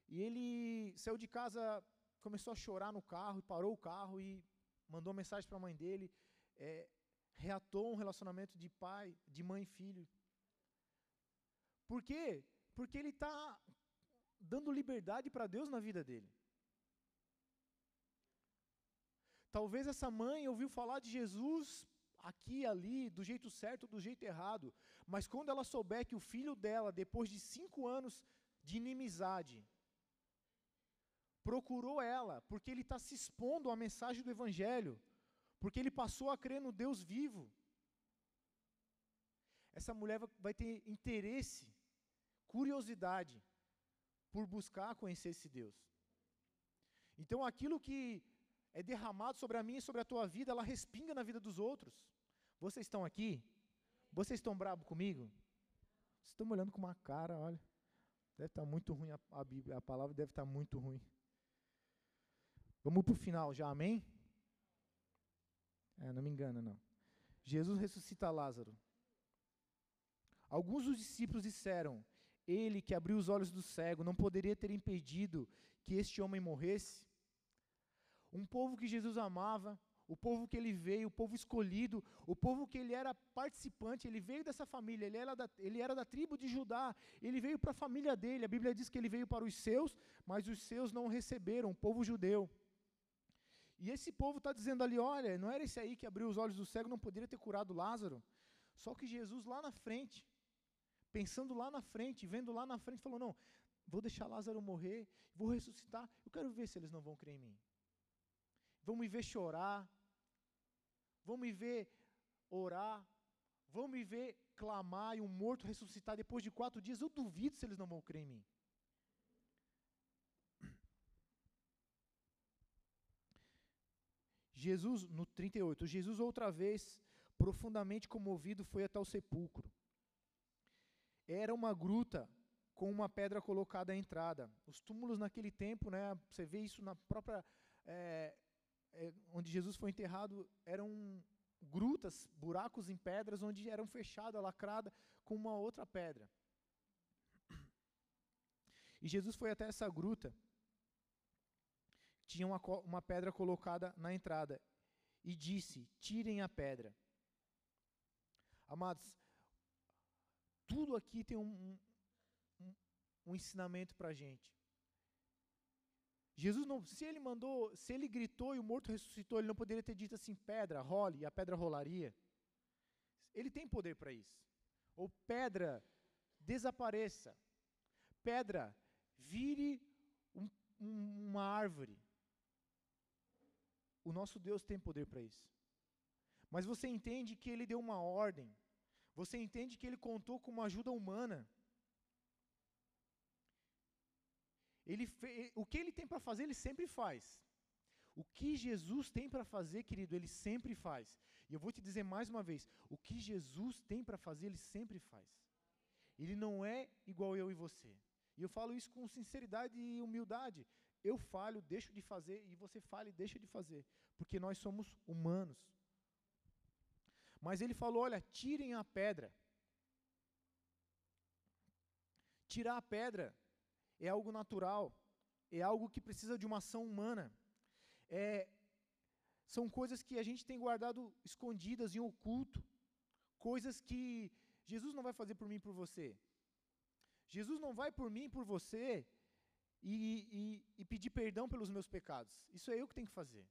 E ele saiu de casa, começou a chorar no carro, parou o carro e mandou mensagem para a mãe dele. É, reatou um relacionamento de pai, de mãe e filho. Por quê? Porque ele está dando liberdade para Deus na vida dele. Talvez essa mãe ouviu falar de Jesus aqui e ali, do jeito certo, do jeito errado, mas quando ela souber que o filho dela, depois de cinco anos de inimizade, procurou ela, porque ele está se expondo à mensagem do Evangelho, porque ele passou a crer no Deus vivo, essa mulher vai ter interesse, curiosidade, por buscar conhecer esse Deus. Então aquilo que é derramado sobre a minha e sobre a tua vida, ela respinga na vida dos outros. Vocês estão aqui? Vocês estão bravos comigo? Vocês estão me olhando com uma cara, olha. Deve estar muito ruim a, a Bíblia, a palavra deve estar muito ruim. Vamos para o final já, amém? É, não me engana, não. Jesus ressuscita Lázaro. Alguns dos discípulos disseram: Ele que abriu os olhos do cego não poderia ter impedido que este homem morresse? Um povo que Jesus amava, o povo que ele veio, o povo escolhido, o povo que ele era participante, ele veio dessa família, ele era da, ele era da tribo de Judá, ele veio para a família dele. A Bíblia diz que ele veio para os seus, mas os seus não o receberam, o povo judeu. E esse povo está dizendo ali: olha, não era esse aí que abriu os olhos do cego, não poderia ter curado Lázaro. Só que Jesus lá na frente, pensando lá na frente, vendo lá na frente, falou: não, vou deixar Lázaro morrer, vou ressuscitar. Eu quero ver se eles não vão crer em mim. Vão me ver chorar, vão me ver orar, vão me ver clamar e um morto ressuscitar depois de quatro dias. Eu duvido se eles não vão crer em mim. Jesus, no 38, Jesus outra vez, profundamente comovido, foi até o sepulcro. Era uma gruta com uma pedra colocada à entrada. Os túmulos naquele tempo, né, você vê isso na própria. É, é, onde Jesus foi enterrado, eram grutas, buracos em pedras, onde eram fechadas, lacrada com uma outra pedra. E Jesus foi até essa gruta. Tinha uma, uma pedra colocada na entrada. E disse: Tirem a pedra. Amados, tudo aqui tem um, um, um ensinamento para a gente. Jesus não, se ele mandou, se ele gritou e o morto ressuscitou, ele não poderia ter dito assim, pedra, role, e a pedra rolaria. Ele tem poder para isso. Ou pedra, desapareça. Pedra, vire um, um, uma árvore. O nosso Deus tem poder para isso. Mas você entende que ele deu uma ordem você entende que ele contou com uma ajuda humana. Ele o que ele tem para fazer, ele sempre faz. O que Jesus tem para fazer, querido, ele sempre faz. E eu vou te dizer mais uma vez: o que Jesus tem para fazer, ele sempre faz. Ele não é igual eu e você. E eu falo isso com sinceridade e humildade. Eu falho, deixo de fazer, e você falha e deixa de fazer. Porque nós somos humanos. Mas ele falou: olha, tirem a pedra. Tirar a pedra é algo natural, é algo que precisa de uma ação humana. É, são coisas que a gente tem guardado escondidas em oculto, coisas que Jesus não vai fazer por mim e por você. Jesus não vai por mim e por você e, e, e, pedir perdão pelos meus pecados. Isso é eu que tenho que fazer.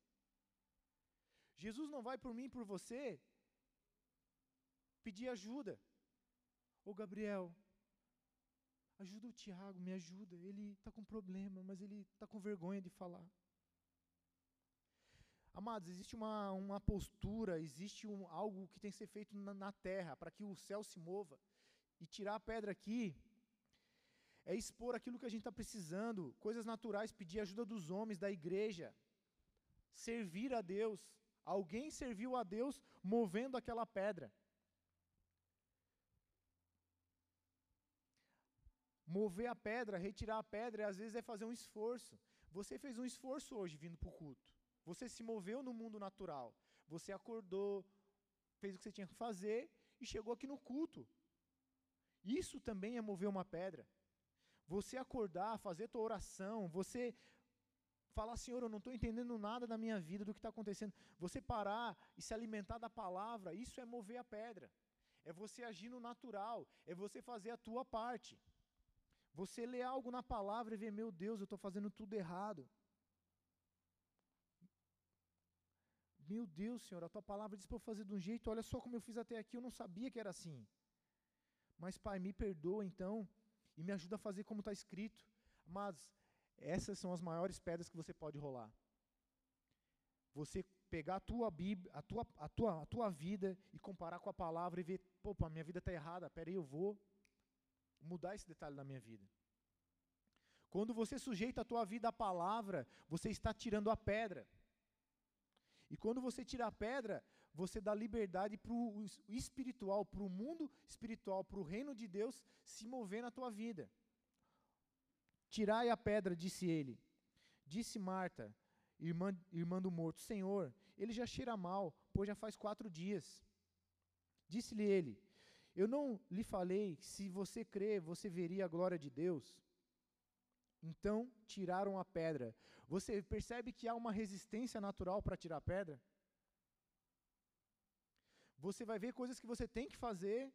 Jesus não vai por mim e por você pedir ajuda. Ô Gabriel, ajuda o Tiago, me ajuda. Ele está com problema, mas ele está com vergonha de falar. Amados, existe uma, uma postura, existe um, algo que tem que ser feito na, na terra para que o céu se mova. E tirar a pedra aqui é expor aquilo que a gente está precisando, coisas naturais, pedir ajuda dos homens, da igreja, servir a Deus. Alguém serviu a Deus movendo aquela pedra. Mover a pedra, retirar a pedra, às vezes é fazer um esforço. Você fez um esforço hoje vindo para o culto. Você se moveu no mundo natural. Você acordou, fez o que você tinha que fazer e chegou aqui no culto. Isso também é mover uma pedra. Você acordar, fazer tua oração, você falar, Senhor, eu não estou entendendo nada da minha vida, do que está acontecendo. Você parar e se alimentar da palavra, isso é mover a pedra. É você agir no natural, é você fazer a tua parte. Você lê algo na palavra e vê, meu Deus, eu estou fazendo tudo errado. Meu Deus, Senhor, a tua palavra diz para eu fazer de um jeito, olha só como eu fiz até aqui, eu não sabia que era assim. Mas, Pai, me perdoa então e me ajuda a fazer como está escrito. Mas essas são as maiores pedras que você pode rolar. Você pegar a tua Bíblia, a tua, a tua, a tua vida e comparar com a palavra e ver, pô, a minha vida está errada, peraí, eu vou mudar esse detalhe na minha vida. Quando você sujeita a tua vida à palavra, você está tirando a pedra. E quando você tira a pedra, você dá liberdade para o espiritual, para o mundo espiritual, para o reino de Deus se mover na tua vida. Tirai a pedra, disse ele. Disse Marta, irmã, irmã do morto: Senhor, ele já cheira mal, pois já faz quatro dias. Disse-lhe ele: Eu não lhe falei, se você crer, você veria a glória de Deus. Então tiraram a pedra. Você percebe que há uma resistência natural para tirar a pedra? Você vai ver coisas que você tem que fazer.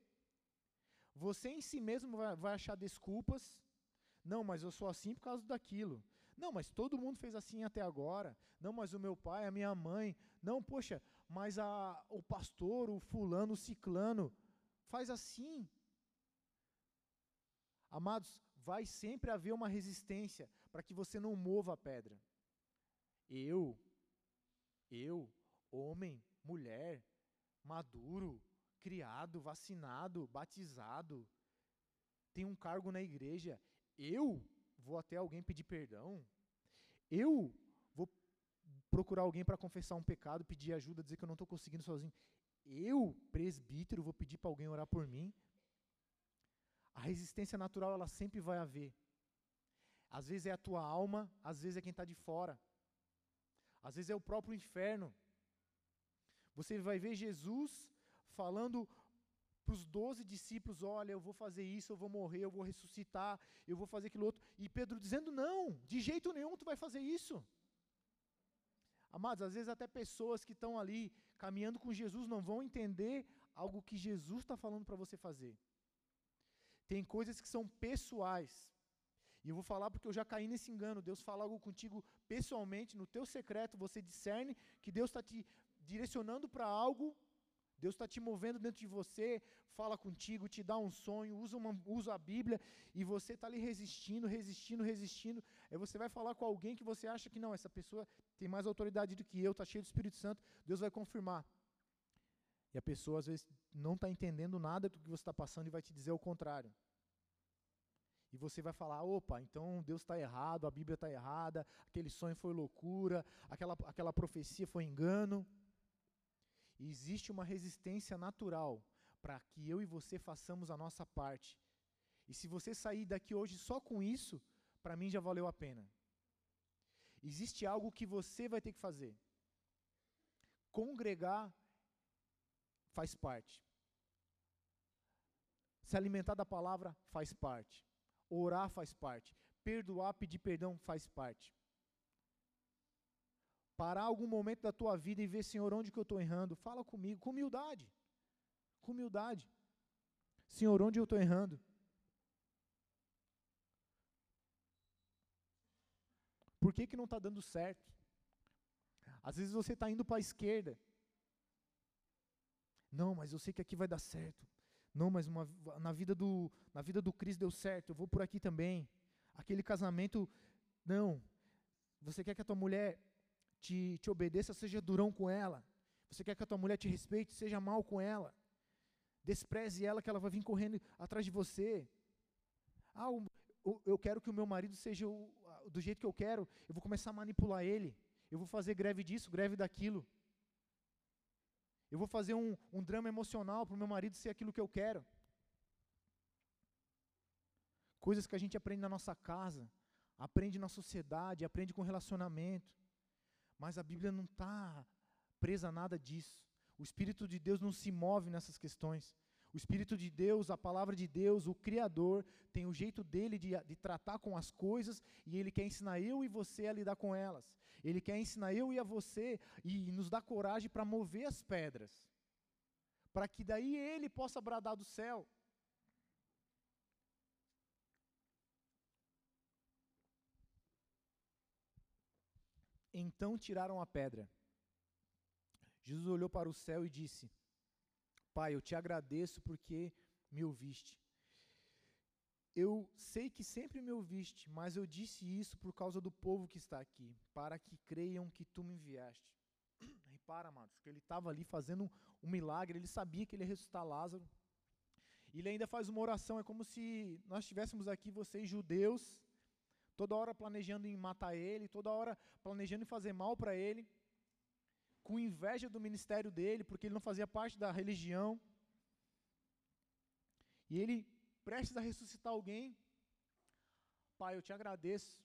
Você em si mesmo vai, vai achar desculpas. Não, mas eu sou assim por causa daquilo. Não, mas todo mundo fez assim até agora. Não, mas o meu pai, a minha mãe. Não, poxa, mas a, o pastor, o fulano, o ciclano, faz assim. Amados, vai sempre haver uma resistência para que você não mova a pedra. Eu, eu, homem, mulher, maduro, criado, vacinado, batizado, tem um cargo na igreja, eu vou até alguém pedir perdão? Eu vou procurar alguém para confessar um pecado, pedir ajuda, dizer que eu não estou conseguindo sozinho? Eu, presbítero, vou pedir para alguém orar por mim? A resistência natural, ela sempre vai haver. Às vezes é a tua alma, às vezes é quem está de fora. Às vezes é o próprio inferno. Você vai ver Jesus falando para os doze discípulos: Olha, eu vou fazer isso, eu vou morrer, eu vou ressuscitar, eu vou fazer aquilo outro. E Pedro dizendo: Não, de jeito nenhum tu vai fazer isso. Amados, às vezes até pessoas que estão ali caminhando com Jesus não vão entender algo que Jesus está falando para você fazer. Tem coisas que são pessoais. E eu vou falar porque eu já caí nesse engano. Deus fala algo contigo pessoalmente, no teu secreto, você discerne que Deus está te direcionando para algo, Deus está te movendo dentro de você, fala contigo, te dá um sonho, usa, uma, usa a Bíblia, e você está ali resistindo, resistindo, resistindo. Aí você vai falar com alguém que você acha que não, essa pessoa tem mais autoridade do que eu, está cheio do Espírito Santo, Deus vai confirmar. E a pessoa às vezes não está entendendo nada do que você está passando e vai te dizer o contrário. E você vai falar: opa, então Deus está errado, a Bíblia está errada, aquele sonho foi loucura, aquela, aquela profecia foi engano. Existe uma resistência natural para que eu e você façamos a nossa parte. E se você sair daqui hoje só com isso, para mim já valeu a pena. Existe algo que você vai ter que fazer. Congregar faz parte. Se alimentar da palavra faz parte. Orar faz parte. Perdoar, pedir perdão faz parte. Parar algum momento da tua vida e ver, Senhor, onde que eu estou errando? Fala comigo, com humildade. Com humildade. Senhor, onde eu estou errando? Por que, que não está dando certo? Às vezes você está indo para a esquerda não, mas eu sei que aqui vai dar certo. Não, mas uma, na vida do na vida do Cris deu certo. Eu vou por aqui também. Aquele casamento, não. Você quer que a tua mulher te, te obedeça, seja durão com ela. Você quer que a tua mulher te respeite, seja mal com ela. Despreze ela que ela vai vir correndo atrás de você. Ah, eu quero que o meu marido seja o, do jeito que eu quero. Eu vou começar a manipular ele. Eu vou fazer greve disso, greve daquilo. Eu vou fazer um, um drama emocional para o meu marido ser aquilo que eu quero. Coisas que a gente aprende na nossa casa, aprende na sociedade, aprende com relacionamento. Mas a Bíblia não está presa a nada disso. O Espírito de Deus não se move nessas questões. O Espírito de Deus, a palavra de Deus, o Criador, tem o jeito dele de, de, tratar com as coisas e ele quer ensinar eu e você a lidar com elas. Ele quer ensinar eu e a você e nos dar coragem para mover as pedras, para que daí ele possa bradar do céu. Então tiraram a pedra. Jesus olhou para o céu e disse: Pai, eu te agradeço porque me ouviste. Eu sei que sempre me ouviste, mas eu disse isso por causa do povo que está aqui, para que creiam que tu me enviaste. Repara, amados, que ele estava ali fazendo um milagre, ele sabia que ele ia ressuscitar Lázaro. Ele ainda faz uma oração, é como se nós estivéssemos aqui, vocês judeus, toda hora planejando em matar ele, toda hora planejando em fazer mal para ele, com inveja do ministério dele, porque ele não fazia parte da religião. E ele prestes a ressuscitar alguém. Pai, eu te agradeço,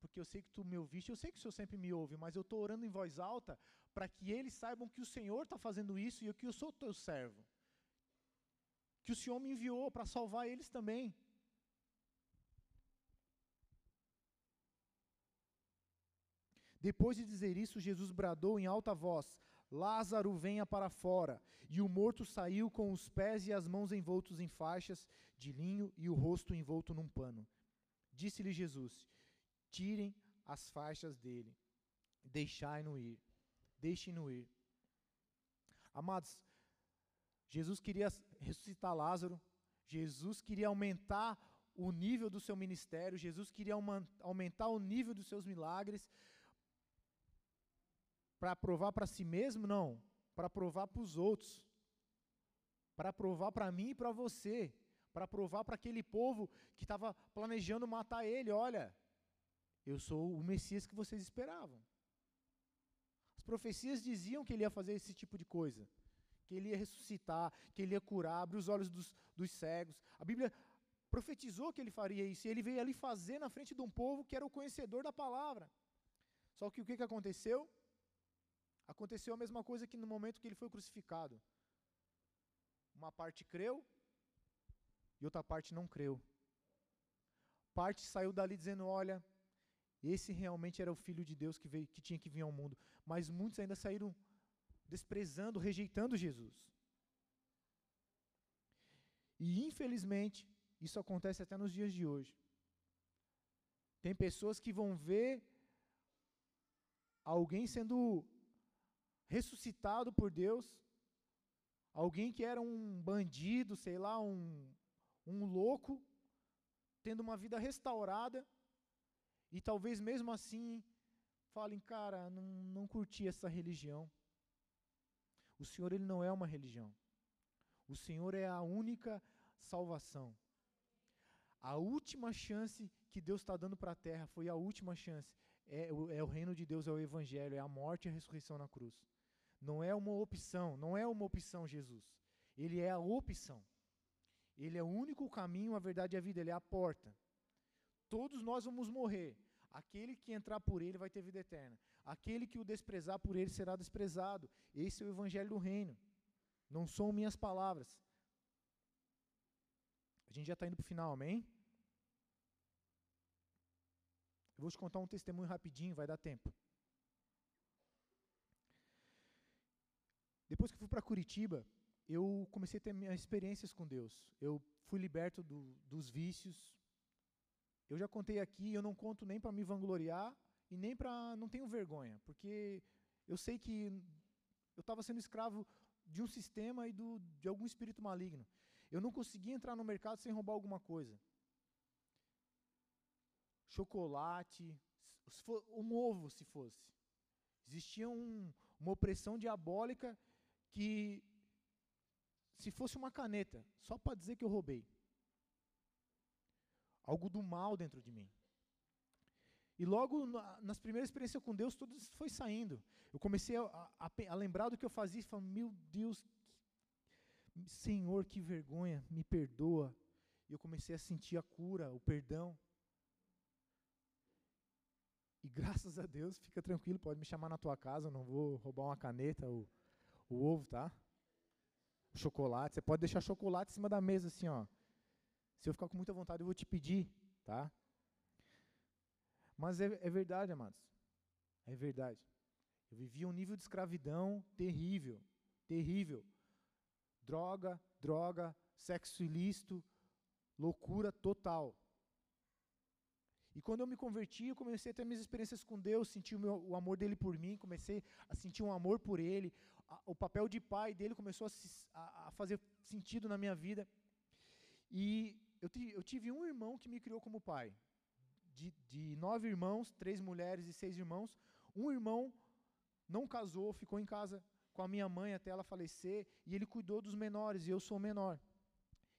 porque eu sei que tu me ouviste, eu sei que o Senhor sempre me ouve, mas eu estou orando em voz alta para que eles saibam que o Senhor está fazendo isso e que eu sou teu servo. Que o Senhor me enviou para salvar eles também. Depois de dizer isso, Jesus bradou em alta voz: Lázaro, venha para fora. E o morto saiu com os pés e as mãos envoltos em faixas de linho e o rosto envolto num pano. Disse-lhe Jesus: Tirem as faixas dele, deixai-no ir. Deixem-no ir. Amados, Jesus queria ressuscitar Lázaro, Jesus queria aumentar o nível do seu ministério, Jesus queria aumentar o nível dos seus milagres, para provar para si mesmo? Não. Para provar para os outros. Para provar para mim e para você. Para provar para aquele povo que estava planejando matar ele: olha, eu sou o Messias que vocês esperavam. As profecias diziam que ele ia fazer esse tipo de coisa. Que ele ia ressuscitar, que ele ia curar, abrir os olhos dos, dos cegos. A Bíblia profetizou que ele faria isso. E ele veio ali fazer na frente de um povo que era o conhecedor da palavra. Só que o que, que aconteceu? Aconteceu a mesma coisa que no momento que ele foi crucificado. Uma parte creu e outra parte não creu. Parte saiu dali dizendo: Olha, esse realmente era o filho de Deus que, veio, que tinha que vir ao mundo. Mas muitos ainda saíram desprezando, rejeitando Jesus. E infelizmente, isso acontece até nos dias de hoje. Tem pessoas que vão ver alguém sendo ressuscitado por Deus, alguém que era um bandido, sei lá, um, um louco, tendo uma vida restaurada, e talvez mesmo assim falem, cara, não, não curti essa religião. O Senhor, Ele não é uma religião. O Senhor é a única salvação. A última chance que Deus está dando para a terra foi a última chance. É, é, o reino de Deus, é o Evangelho, é a morte e a ressurreição na cruz. Não é uma opção, não é uma opção Jesus. Ele é a opção. Ele é o único caminho, a verdade e a vida, ele é a porta. Todos nós vamos morrer. Aquele que entrar por ele vai ter vida eterna. Aquele que o desprezar por ele será desprezado. Esse é o evangelho do reino. Não são minhas palavras. A gente já está indo para o final, amém? Eu vou te contar um testemunho rapidinho, vai dar tempo. Depois que eu fui para Curitiba, eu comecei a ter minhas experiências com Deus. Eu fui liberto do, dos vícios. Eu já contei aqui, eu não conto nem para me vangloriar e nem para não tenho vergonha, porque eu sei que eu estava sendo escravo de um sistema e do, de algum espírito maligno. Eu não conseguia entrar no mercado sem roubar alguma coisa. Chocolate, um ovo, se fosse. Existia um, uma opressão diabólica que se fosse uma caneta, só para dizer que eu roubei. Algo do mal dentro de mim. E logo na, nas primeiras experiências com Deus, tudo isso foi saindo. Eu comecei a, a, a lembrar do que eu fazia e falei, meu Deus, Senhor, que vergonha, me perdoa. E eu comecei a sentir a cura, o perdão. E graças a Deus, fica tranquilo, pode me chamar na tua casa, eu não vou roubar uma caneta ou o ovo, tá? O chocolate. Você pode deixar chocolate em cima da mesa assim, ó. Se eu ficar com muita vontade, eu vou te pedir, tá? Mas é, é verdade, amados. É verdade. Eu vivia um nível de escravidão terrível, terrível. Droga, droga, sexo ilícito, loucura total. E quando eu me converti, eu comecei a ter minhas experiências com Deus, senti o, meu, o amor dele por mim, comecei a sentir um amor por ele, o papel de pai dele começou a, se, a, a, fazer sentido na minha vida. E eu, eu tive um irmão que me criou como pai. De, de nove irmãos, três mulheres e seis irmãos, um irmão não casou, ficou em casa com a minha mãe até ela falecer, e ele cuidou dos menores, e eu sou menor.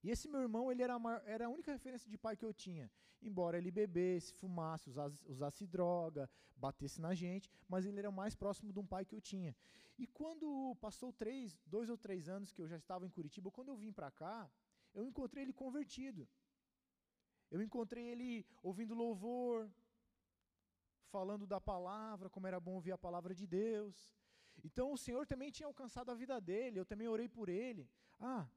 E esse meu irmão, ele era a, maior, era a única referência de pai que eu tinha. Embora ele bebesse, fumasse, usasse, usasse droga, batesse na gente, mas ele era o mais próximo de um pai que eu tinha. E quando passou três, dois ou três anos que eu já estava em Curitiba, quando eu vim para cá, eu encontrei ele convertido. Eu encontrei ele ouvindo louvor, falando da palavra, como era bom ouvir a palavra de Deus. Então o Senhor também tinha alcançado a vida dele, eu também orei por ele. Ah,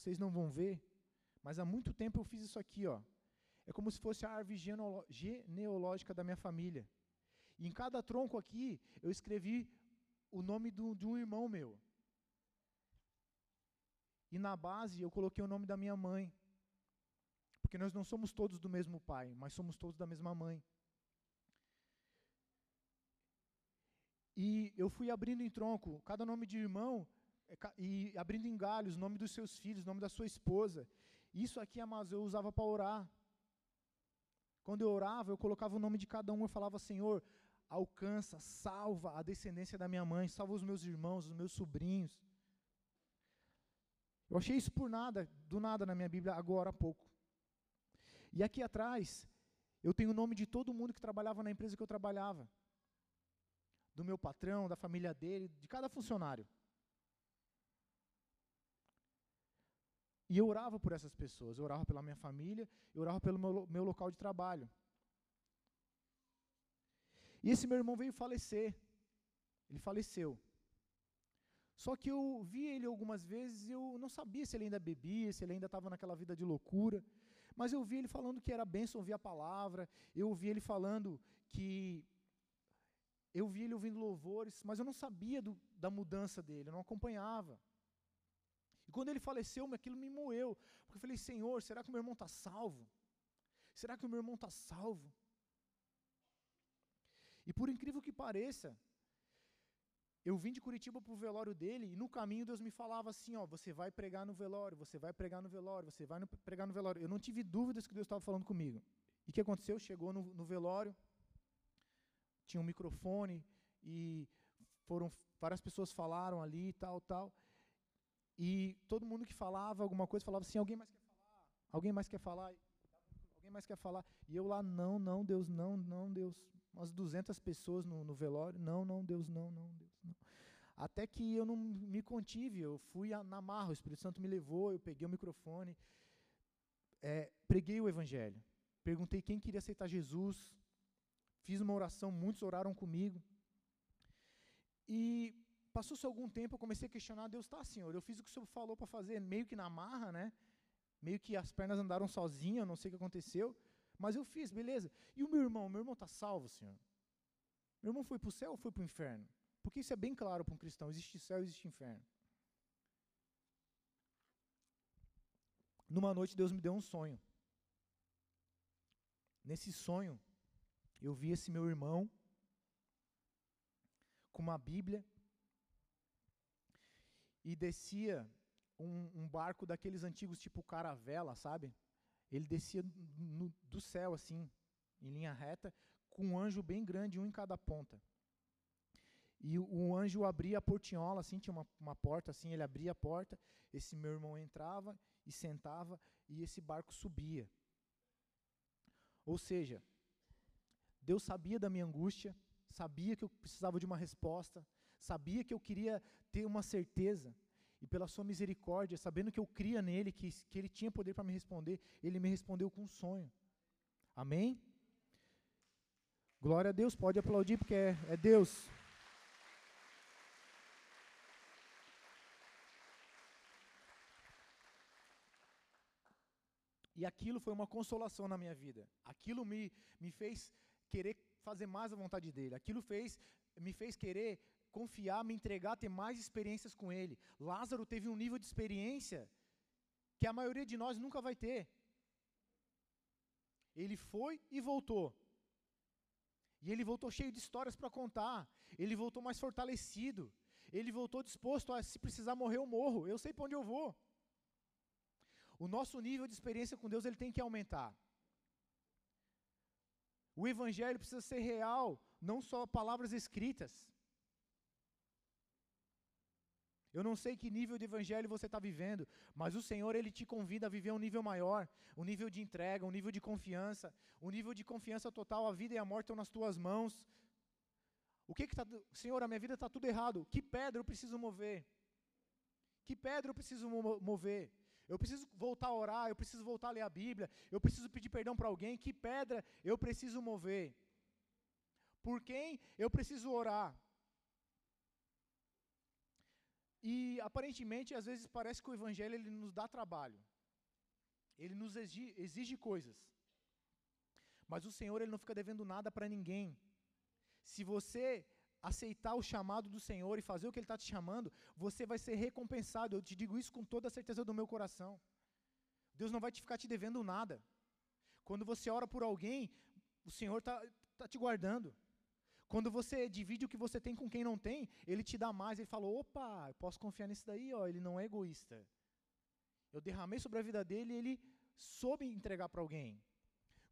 vocês não vão ver, mas há muito tempo eu fiz isso aqui, ó. É como se fosse a árvore genealógica da minha família. E em cada tronco aqui, eu escrevi o nome do, de um irmão meu. E na base, eu coloquei o nome da minha mãe. Porque nós não somos todos do mesmo pai, mas somos todos da mesma mãe. E eu fui abrindo em tronco, cada nome de irmão, e abrindo em galhos, o nome dos seus filhos, o nome da sua esposa. Isso aqui, amados, eu usava para orar. Quando eu orava, eu colocava o nome de cada um, eu falava, Senhor, alcança, salva a descendência da minha mãe, salva os meus irmãos, os meus sobrinhos. Eu achei isso por nada, do nada na minha Bíblia, agora há pouco. E aqui atrás, eu tenho o nome de todo mundo que trabalhava na empresa que eu trabalhava. Do meu patrão, da família dele, de cada funcionário. E eu orava por essas pessoas, eu orava pela minha família, eu orava pelo meu, meu local de trabalho. E esse meu irmão veio falecer. Ele faleceu. Só que eu vi ele algumas vezes e eu não sabia se ele ainda bebia, se ele ainda estava naquela vida de loucura. Mas eu vi ele falando que era bênção ouvir a palavra, eu ouvi ele falando que. Eu vi ele ouvindo louvores, mas eu não sabia do, da mudança dele, eu não acompanhava. E quando ele faleceu, aquilo me moeu. Porque eu falei, Senhor, será que o meu irmão está salvo? Será que o meu irmão está salvo? E por incrível que pareça, eu vim de Curitiba para o velório dele e no caminho Deus me falava assim, ó, você vai pregar no velório, você vai pregar no velório, você vai no, pregar no velório. Eu não tive dúvidas que Deus estava falando comigo. E o que aconteceu? Chegou no, no velório, tinha um microfone e foram várias pessoas falaram ali, tal, tal. E todo mundo que falava alguma coisa falava assim: alguém mais quer falar? Alguém mais quer falar? Alguém mais quer falar? E eu lá: não, não, Deus, não, não, Deus. Umas 200 pessoas no, no velório: não, não, Deus, não, não, Deus, não. Até que eu não me contive, eu fui a, na marra, o Espírito Santo me levou, eu peguei o microfone, é, preguei o Evangelho, perguntei quem queria aceitar Jesus, fiz uma oração, muitos oraram comigo. E Passou-se algum tempo, eu comecei a questionar, Deus, tá, Senhor, eu fiz o que o Senhor falou para fazer, meio que na marra, né? Meio que as pernas andaram sozinhas, não sei o que aconteceu, mas eu fiz, beleza. E o meu irmão, meu irmão está salvo, Senhor? Meu irmão foi para o céu ou foi para o inferno? Porque isso é bem claro para um cristão, existe céu, existe inferno. Numa noite Deus me deu um sonho. Nesse sonho, eu vi esse meu irmão com uma Bíblia e descia um, um, barco daqueles antigos tipo caravela, sabe? Ele descia no, do céu assim, em linha reta, com um anjo bem grande, um em cada ponta. E o, o anjo abria a portinhola, assim, tinha uma, uma porta assim, ele abria a porta, esse meu irmão entrava e sentava, e esse barco subia. Ou seja, Deus sabia da minha angústia, sabia que eu precisava de uma resposta, sabia que eu queria ter uma certeza, e pela sua misericórdia, sabendo que eu cria nele, que, que ele tinha poder para me responder, ele me respondeu com um sonho. Amém? Glória a Deus, pode aplaudir porque é, é Deus. E aquilo foi uma consolação na minha vida. Aquilo me, me fez querer fazer mais a vontade dele. Aquilo fez, me fez querer confiar, me entregar, ter mais experiências com Ele. Lázaro teve um nível de experiência que a maioria de nós nunca vai ter. ele foi e voltou. E ele voltou cheio de histórias para contar. Ele voltou mais fortalecido. Ele voltou disposto a, se precisar morrer, eu morro. Eu sei para onde eu vou. O nosso nível de experiência com Deus ele tem que aumentar. O evangelho precisa ser real, não só palavras escritas. Eu não sei que nível de evangelho você está vivendo, mas o Senhor ele te convida a viver um nível maior, um nível de entrega, um nível de confiança, um nível de confiança total. A vida e a morte estão nas tuas mãos. O que está, Senhor, a minha vida está tudo errado. Que pedra eu preciso mover? Que pedra eu preciso mover? Eu preciso voltar a orar, eu preciso voltar a ler a Bíblia, eu preciso pedir perdão para alguém. Que pedra eu preciso mover? Por quem eu preciso orar? E aparentemente, às vezes parece que o evangelho ele nos dá trabalho. Ele nos exige, exige coisas. Mas o Senhor ele não fica devendo nada para ninguém. Se você aceitar o chamado do Senhor e fazer o que Ele está te chamando, você vai ser recompensado. Eu te digo isso com toda a certeza do meu coração. Deus não vai te ficar te devendo nada. Quando você ora por alguém, o Senhor está tá te guardando. Quando você divide o que você tem com quem não tem, Ele te dá mais. Ele falou: opa, eu posso confiar nesse daí, ó, ele não é egoísta. Eu derramei sobre a vida dele e ele soube entregar para alguém.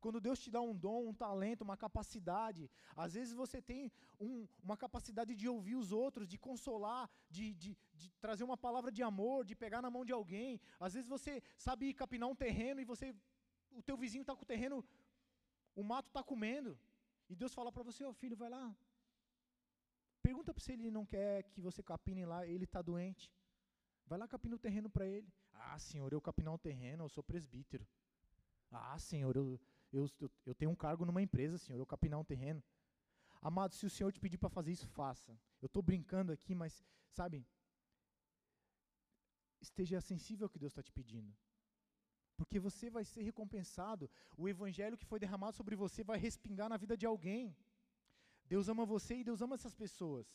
Quando Deus te dá um dom, um talento, uma capacidade, às vezes você tem um, uma capacidade de ouvir os outros, de consolar, de, de, de, trazer uma palavra de amor, de pegar na mão de alguém. Às vezes você sabe capinar um terreno e você, o teu vizinho está com o terreno, o mato está comendo. E Deus fala para você, ó oh, filho, vai lá. Pergunta para se ele não quer que você capine lá, ele está doente. Vai lá capina o terreno para ele. Ah, senhor, eu capinar um terreno, eu sou presbítero. Ah, senhor, eu, eu, eu, tenho um cargo numa empresa, Senhor, eu capinar um terreno. Amado, se o Senhor te pedir para fazer isso, faça. Eu estou brincando aqui, mas, sabe, esteja sensível ao que Deus está te pedindo. Porque você vai ser recompensado. O evangelho que foi derramado sobre você vai respingar na vida de alguém. Deus ama você e Deus ama essas pessoas.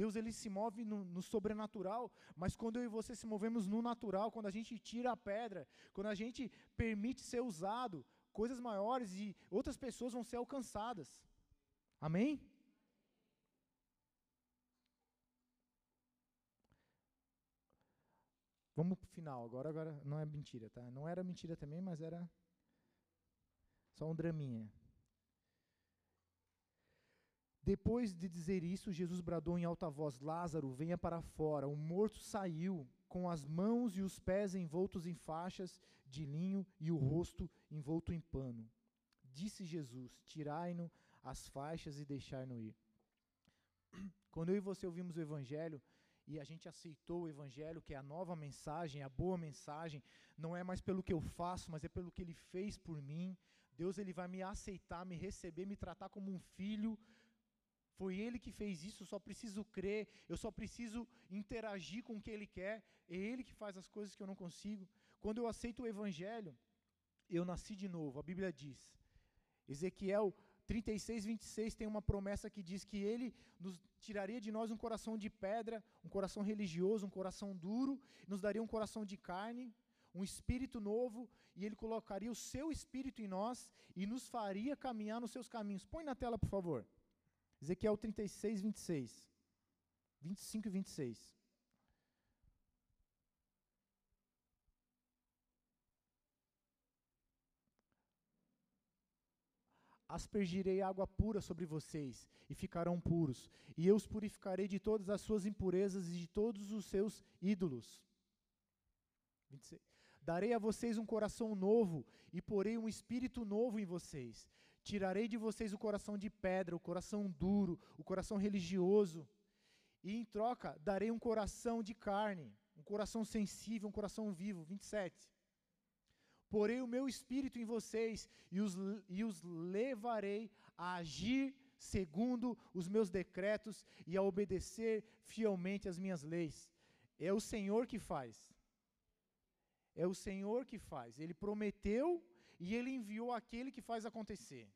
Deus ele se move no, no, sobrenatural, mas quando eu e você se movemos no natural, quando a gente tira a pedra, quando a gente permite ser usado, coisas maiores e outras pessoas vão ser alcançadas. Amém? Vamos para o final. Agora, agora não é mentira, tá? Não era mentira também, mas era só um draminha. Depois de dizer isso, Jesus bradou em alta voz: Lázaro, venha para fora. O morto saiu, com as mãos e os pés envoltos em faixas de linho e o rosto envolto em pano. Disse Jesus: Tirai-no as faixas e deixai-no ir. Quando eu e você ouvimos o Evangelho, e a gente aceitou o Evangelho, que é a nova mensagem, a boa mensagem, não é mais pelo que eu faço, mas é pelo que Ele fez por mim. Deus ele vai me aceitar, me receber, me tratar como um filho, foi Ele que fez isso, eu só preciso crer, eu só preciso interagir com o que Ele quer, é Ele que faz as coisas que eu não consigo. Quando eu aceito o Evangelho, eu nasci de novo, a Bíblia diz. Ezequiel 36, 26 tem uma promessa que diz que Ele nos tiraria de nós um coração de pedra, um coração religioso, um coração duro, nos daria um coração de carne, um espírito novo, e Ele colocaria o seu espírito em nós e nos faria caminhar nos seus caminhos. Põe na tela, por favor. Ezequiel 36, 26. 25 e 26. Aspergirei água pura sobre vocês, e ficarão puros, e eu os purificarei de todas as suas impurezas e de todos os seus ídolos. 26. Darei a vocês um coração novo, e porei um espírito novo em vocês. Tirarei de vocês o coração de pedra, o coração duro, o coração religioso, e em troca darei um coração de carne, um coração sensível, um coração vivo. 27. Porei o meu espírito em vocês e os, e os levarei a agir segundo os meus decretos e a obedecer fielmente as minhas leis. É o Senhor que faz. É o Senhor que faz. Ele prometeu e ele enviou aquele que faz acontecer.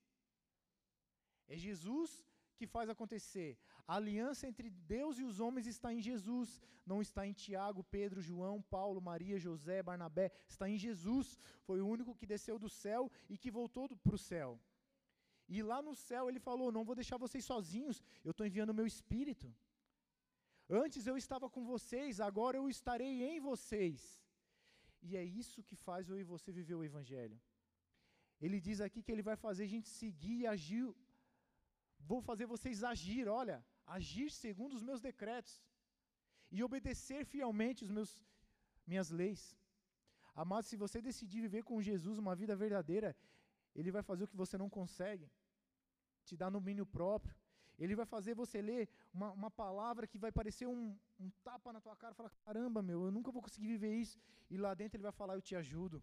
É Jesus que faz acontecer. A aliança entre Deus e os homens está em Jesus, não está em Tiago, Pedro, João, Paulo, Maria, José, Barnabé, está em Jesus. Foi o único que desceu do céu e que voltou para o céu. E lá no céu ele falou: Não vou deixar vocês sozinhos, eu estou enviando o meu espírito. Antes eu estava com vocês, agora eu estarei em vocês. E é isso que faz eu e você viver o Evangelho. Ele diz aqui que ele vai fazer a gente seguir e agir. Vou fazer vocês agir, olha, agir segundo os meus decretos e obedecer fielmente os meus minhas leis. Amado, se você decidir viver com Jesus uma vida verdadeira, ele vai fazer o que você não consegue, te dar domínio próprio. Ele vai fazer você ler uma, uma palavra que vai parecer um, um tapa na tua cara falar: caramba, meu, eu nunca vou conseguir viver isso. E lá dentro ele vai falar: eu te ajudo,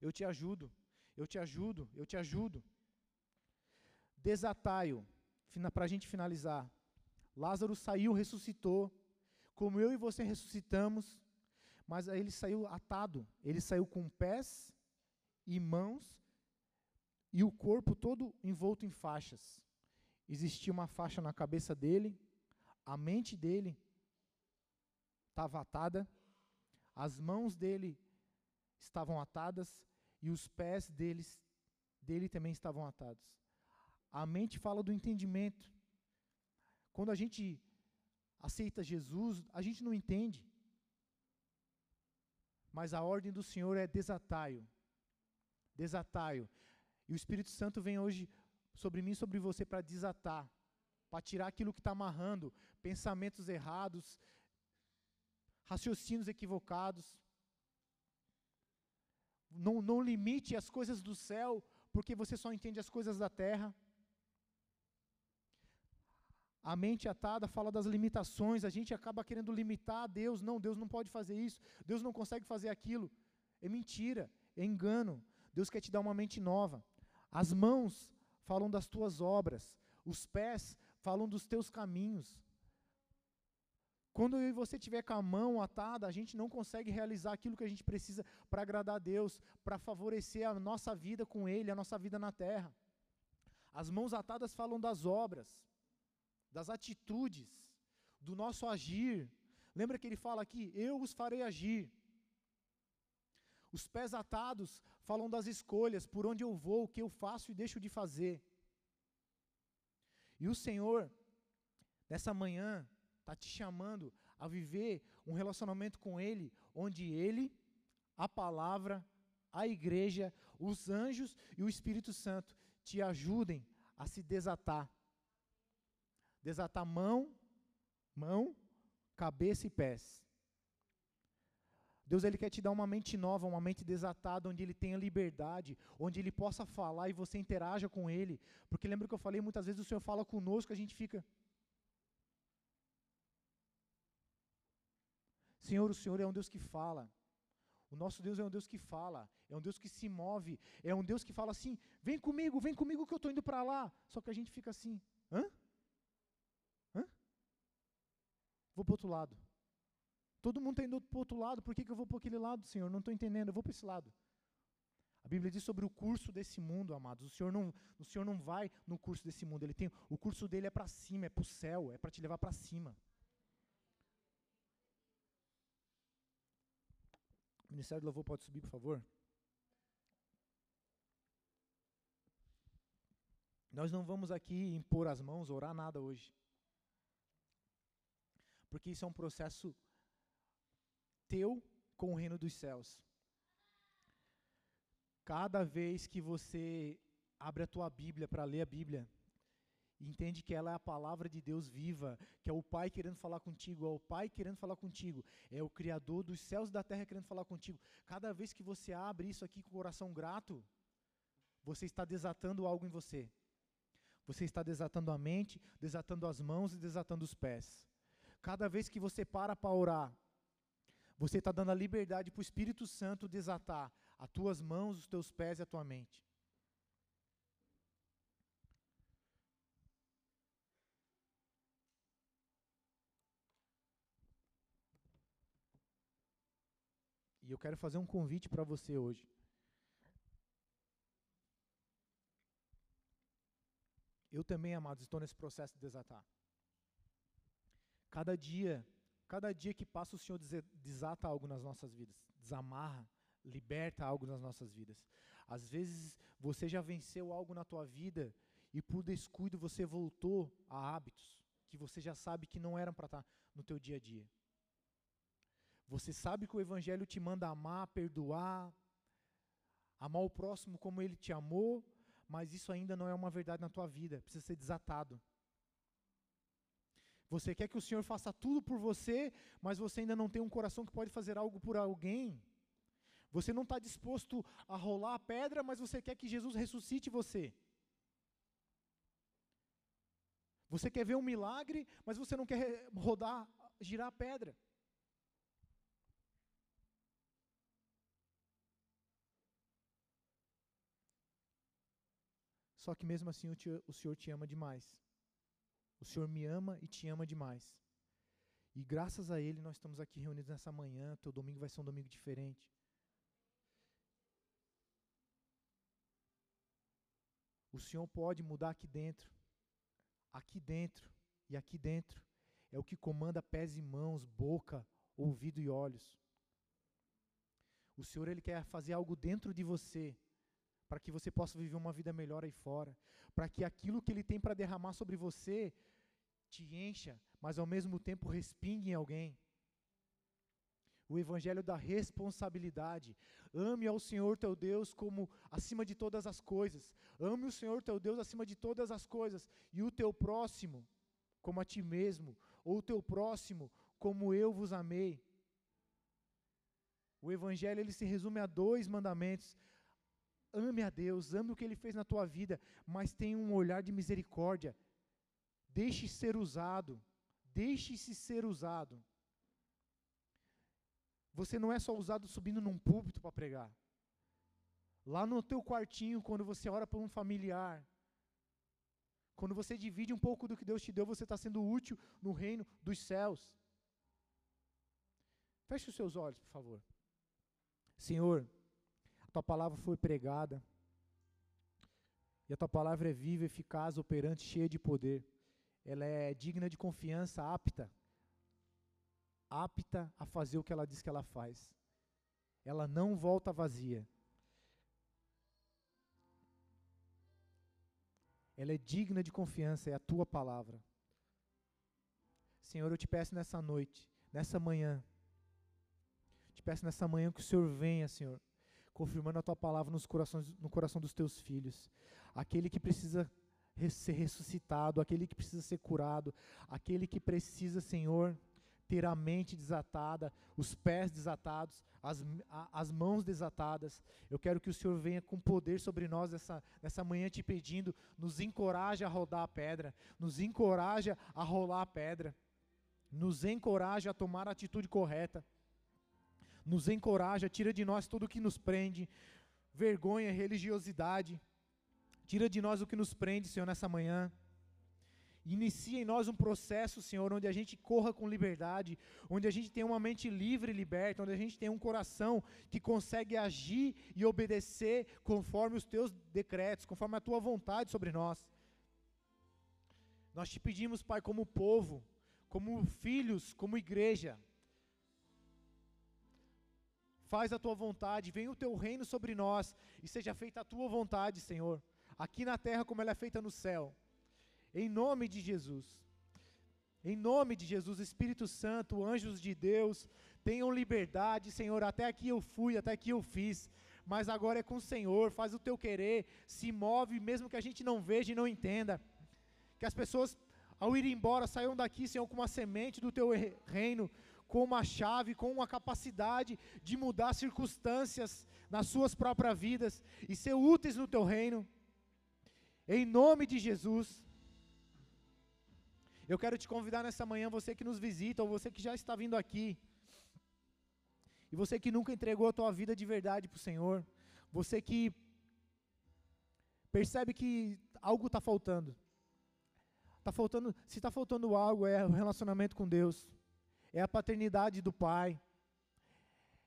eu te ajudo, eu te ajudo, eu te ajudo. Desataio, para a gente finalizar. Lázaro saiu, ressuscitou, como eu e você ressuscitamos, mas ele saiu atado, ele saiu com pés e mãos e o corpo todo envolto em faixas. Existia uma faixa na cabeça dele, a mente dele estava atada, as mãos dele estavam atadas e os pés deles, dele também estavam atados. A mente fala do entendimento. Quando a gente aceita Jesus, a gente não entende. Mas a ordem do Senhor é desataio. Desataio. E o Espírito Santo vem hoje sobre mim, sobre você, para desatar, para tirar aquilo que está amarrando, pensamentos errados, raciocínios equivocados. Não, não limite as coisas do céu, porque você só entende as coisas da terra. A mente atada fala das limitações, a gente acaba querendo limitar a Deus. Não, Deus não pode fazer isso, Deus não consegue fazer aquilo. É mentira, é engano. Deus quer te dar uma mente nova. As mãos falam das tuas obras, os pés falam dos teus caminhos. Quando eu e você tiver com a mão atada, a gente não consegue realizar aquilo que a gente precisa para agradar a Deus, para favorecer a nossa vida com Ele, a nossa vida na terra. As mãos atadas falam das obras das atitudes, do nosso agir. Lembra que ele fala aqui: Eu os farei agir. Os pés atados falam das escolhas, por onde eu vou, o que eu faço e deixo de fazer. E o Senhor, nessa manhã, está te chamando a viver um relacionamento com Ele, onde Ele, a palavra, a igreja, os anjos e o Espírito Santo te ajudem a se desatar desatar mão, mão, cabeça e pés. Deus ele quer te dar uma mente nova, uma mente desatada, onde ele tenha liberdade, onde ele possa falar e você interaja com ele. Porque lembra que eu falei, muitas vezes o Senhor fala conosco, a gente fica. Senhor, o Senhor é um Deus que fala. O nosso Deus é um Deus que fala, é um Deus que se move, é um Deus que fala assim: vem comigo, vem comigo que eu estou indo para lá. Só que a gente fica assim: hã? Vou para outro lado. Todo mundo está indo para outro lado, por que, que eu vou para aquele lado, Senhor? Não estou entendendo, eu vou para esse lado. A Bíblia diz sobre o curso desse mundo, amados. O Senhor não, o Senhor não vai no curso desse mundo. Ele tem, o curso dele é para cima, é para o céu, é para te levar para cima. O Ministério do Louvor pode subir, por favor? Nós não vamos aqui impor as mãos, orar nada hoje porque isso é um processo teu com o reino dos céus. Cada vez que você abre a tua Bíblia para ler a Bíblia, entende que ela é a palavra de Deus viva, que é o Pai querendo falar contigo, é o Pai querendo falar contigo, é o Criador dos céus e da terra querendo falar contigo. Cada vez que você abre isso aqui com o coração grato, você está desatando algo em você. Você está desatando a mente, desatando as mãos e desatando os pés. Cada vez que você para para orar, você está dando a liberdade para o Espírito Santo desatar as tuas mãos, os teus pés e a tua mente. E eu quero fazer um convite para você hoje. Eu também, amados, estou nesse processo de desatar. Cada dia, cada dia que passa, o Senhor desata algo nas nossas vidas, desamarra, liberta algo nas nossas vidas. Às vezes você já venceu algo na tua vida e por descuido você voltou a hábitos que você já sabe que não eram para estar tá no teu dia a dia. Você sabe que o evangelho te manda amar, perdoar, amar o próximo como ele te amou, mas isso ainda não é uma verdade na tua vida, precisa ser desatado. Você quer que o Senhor faça tudo por você, mas você ainda não tem um coração que pode fazer algo por alguém. Você não está disposto a rolar a pedra, mas você quer que Jesus ressuscite você. Você quer ver um milagre, mas você não quer rodar, girar a pedra. Só que mesmo assim o, te, o Senhor te ama demais. O Senhor me ama e te ama demais. E graças a Ele nós estamos aqui reunidos nessa manhã. Teu domingo vai ser um domingo diferente. O Senhor pode mudar aqui dentro. Aqui dentro e aqui dentro é o que comanda pés e mãos, boca, ouvido e olhos. O Senhor ele quer fazer algo dentro de você para que você possa viver uma vida melhor aí fora, para que aquilo que Ele tem para derramar sobre você te encha, mas ao mesmo tempo respingue em alguém. O Evangelho da responsabilidade. Ame ao Senhor teu Deus como acima de todas as coisas. Ame o Senhor teu Deus acima de todas as coisas. E o teu próximo como a ti mesmo. Ou o teu próximo como eu vos amei. O Evangelho ele se resume a dois mandamentos: Ame a Deus, ame o que Ele fez na tua vida, mas tenha um olhar de misericórdia. Deixe ser usado, deixe-se ser usado. Você não é só usado subindo num púlpito para pregar. Lá no teu quartinho, quando você ora por um familiar, quando você divide um pouco do que Deus te deu, você está sendo útil no reino dos céus. Feche os seus olhos, por favor. Senhor, tua palavra foi pregada. E a tua palavra é viva, eficaz, operante, cheia de poder. Ela é digna de confiança, apta. Apta a fazer o que ela diz que ela faz. Ela não volta vazia. Ela é digna de confiança, é a tua palavra. Senhor, eu te peço nessa noite, nessa manhã, te peço nessa manhã que o Senhor venha, Senhor, confirmando a tua palavra nos corações, no coração dos teus filhos. Aquele que precisa ser ressuscitado, aquele que precisa ser curado, aquele que precisa, Senhor, ter a mente desatada, os pés desatados, as, as mãos desatadas. Eu quero que o Senhor venha com poder sobre nós nessa, nessa manhã te pedindo, nos encoraje a rodar a pedra, nos encoraje a rolar a pedra, nos encoraje a tomar a atitude correta nos encoraja, tira de nós tudo que nos prende, vergonha, religiosidade. Tira de nós o que nos prende, Senhor, nessa manhã. Inicia em nós um processo, Senhor, onde a gente corra com liberdade, onde a gente tem uma mente livre e liberta, onde a gente tem um coração que consegue agir e obedecer conforme os teus decretos, conforme a tua vontade sobre nós. Nós te pedimos, Pai, como povo, como filhos, como igreja, faz a tua vontade, venha o teu reino sobre nós e seja feita a tua vontade, Senhor, aqui na terra como ela é feita no céu. Em nome de Jesus. Em nome de Jesus, Espírito Santo, anjos de Deus, tenham liberdade, Senhor. Até aqui eu fui, até aqui eu fiz, mas agora é com o Senhor. Faz o teu querer, se move, mesmo que a gente não veja e não entenda. Que as pessoas, ao ir embora, saiam daqui, Senhor, com uma semente do teu reino, com uma chave, com uma capacidade de mudar circunstâncias nas suas próprias vidas e ser úteis no teu reino. Em nome de Jesus. Eu quero te convidar nessa manhã, você que nos visita, ou você que já está vindo aqui, e você que nunca entregou a tua vida de verdade para o Senhor, você que percebe que algo está faltando. Tá faltando, se está faltando algo, é o relacionamento com Deus é a paternidade do Pai,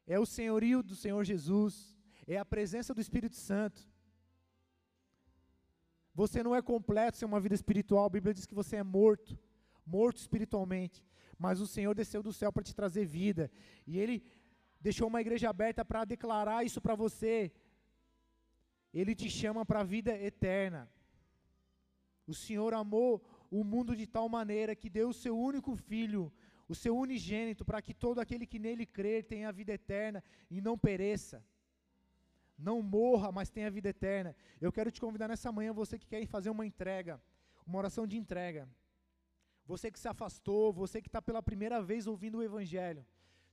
é o senhorio do Senhor Jesus, é a presença do Espírito Santo. Você não é completo sem uma vida espiritual. A Bíblia diz que você é morto, morto espiritualmente. Mas o Senhor desceu do céu para te trazer vida. E Ele deixou uma igreja aberta para declarar isso para você. Ele te chama para a vida eterna. O Senhor amou o mundo de tal maneira que deu o seu único filho, o seu unigênito, para que todo aquele que nele crer tenha a vida eterna e não pereça. Não morra, mas tenha vida eterna. Eu quero te convidar nessa manhã, você que quer fazer uma entrega, uma oração de entrega. Você que se afastou, você que está pela primeira vez ouvindo o Evangelho.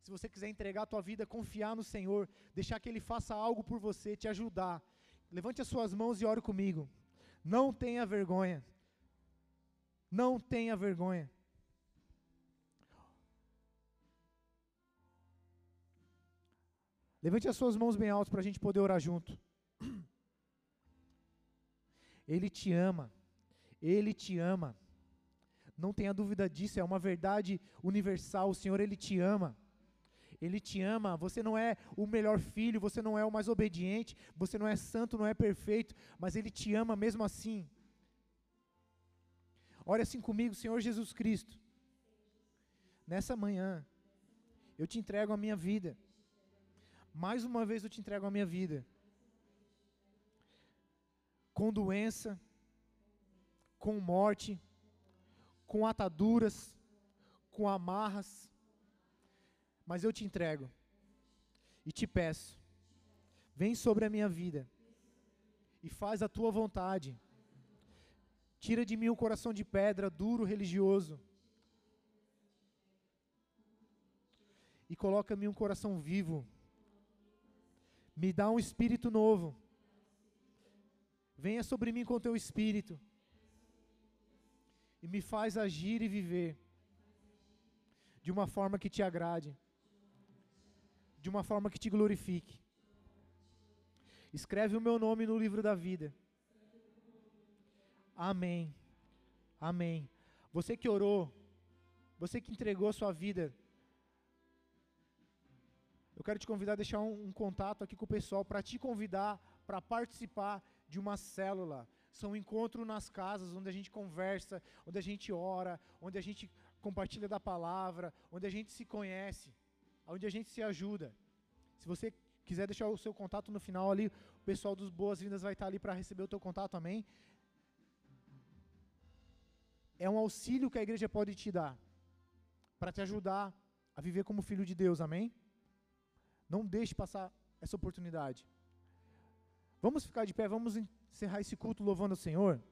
Se você quiser entregar a tua vida, confiar no Senhor, deixar que Ele faça algo por você, te ajudar. Levante as suas mãos e ore comigo. Não tenha vergonha. Não tenha vergonha. Levante as suas mãos bem altas para a gente poder orar junto. Ele te ama. Ele te ama. Não tenha dúvida disso, é uma verdade universal. O Senhor, Ele te ama. Ele te ama. Você não é o melhor filho, você não é o mais obediente, você não é santo, não é perfeito, mas Ele te ama mesmo assim. Ore assim comigo, Senhor Jesus Cristo. Nessa manhã, eu te entrego a minha vida. Mais uma vez eu te entrego a minha vida. Com doença, com morte, com ataduras, com amarras. Mas eu te entrego e te peço, vem sobre a minha vida e faz a tua vontade Tira de mim o coração de pedra, duro, religioso. E coloca em mim um coração vivo. Me dá um espírito novo. Venha sobre mim com teu espírito. E me faz agir e viver de uma forma que te agrade, de uma forma que te glorifique. Escreve o meu nome no livro da vida Amém. Amém. Você que orou, você que entregou a sua vida, eu quero te convidar a deixar um, um contato aqui com o pessoal para te convidar para participar de uma célula. São encontros nas casas onde a gente conversa, onde a gente ora, onde a gente compartilha da palavra, onde a gente se conhece, onde a gente se ajuda. Se você quiser deixar o seu contato no final ali, o pessoal dos Boas-Vindas vai estar ali para receber o teu contato, amém? é um auxílio que a igreja pode te dar para te ajudar a viver como filho de Deus, amém? Não deixe passar essa oportunidade. Vamos ficar de pé, vamos encerrar esse culto louvando o Senhor.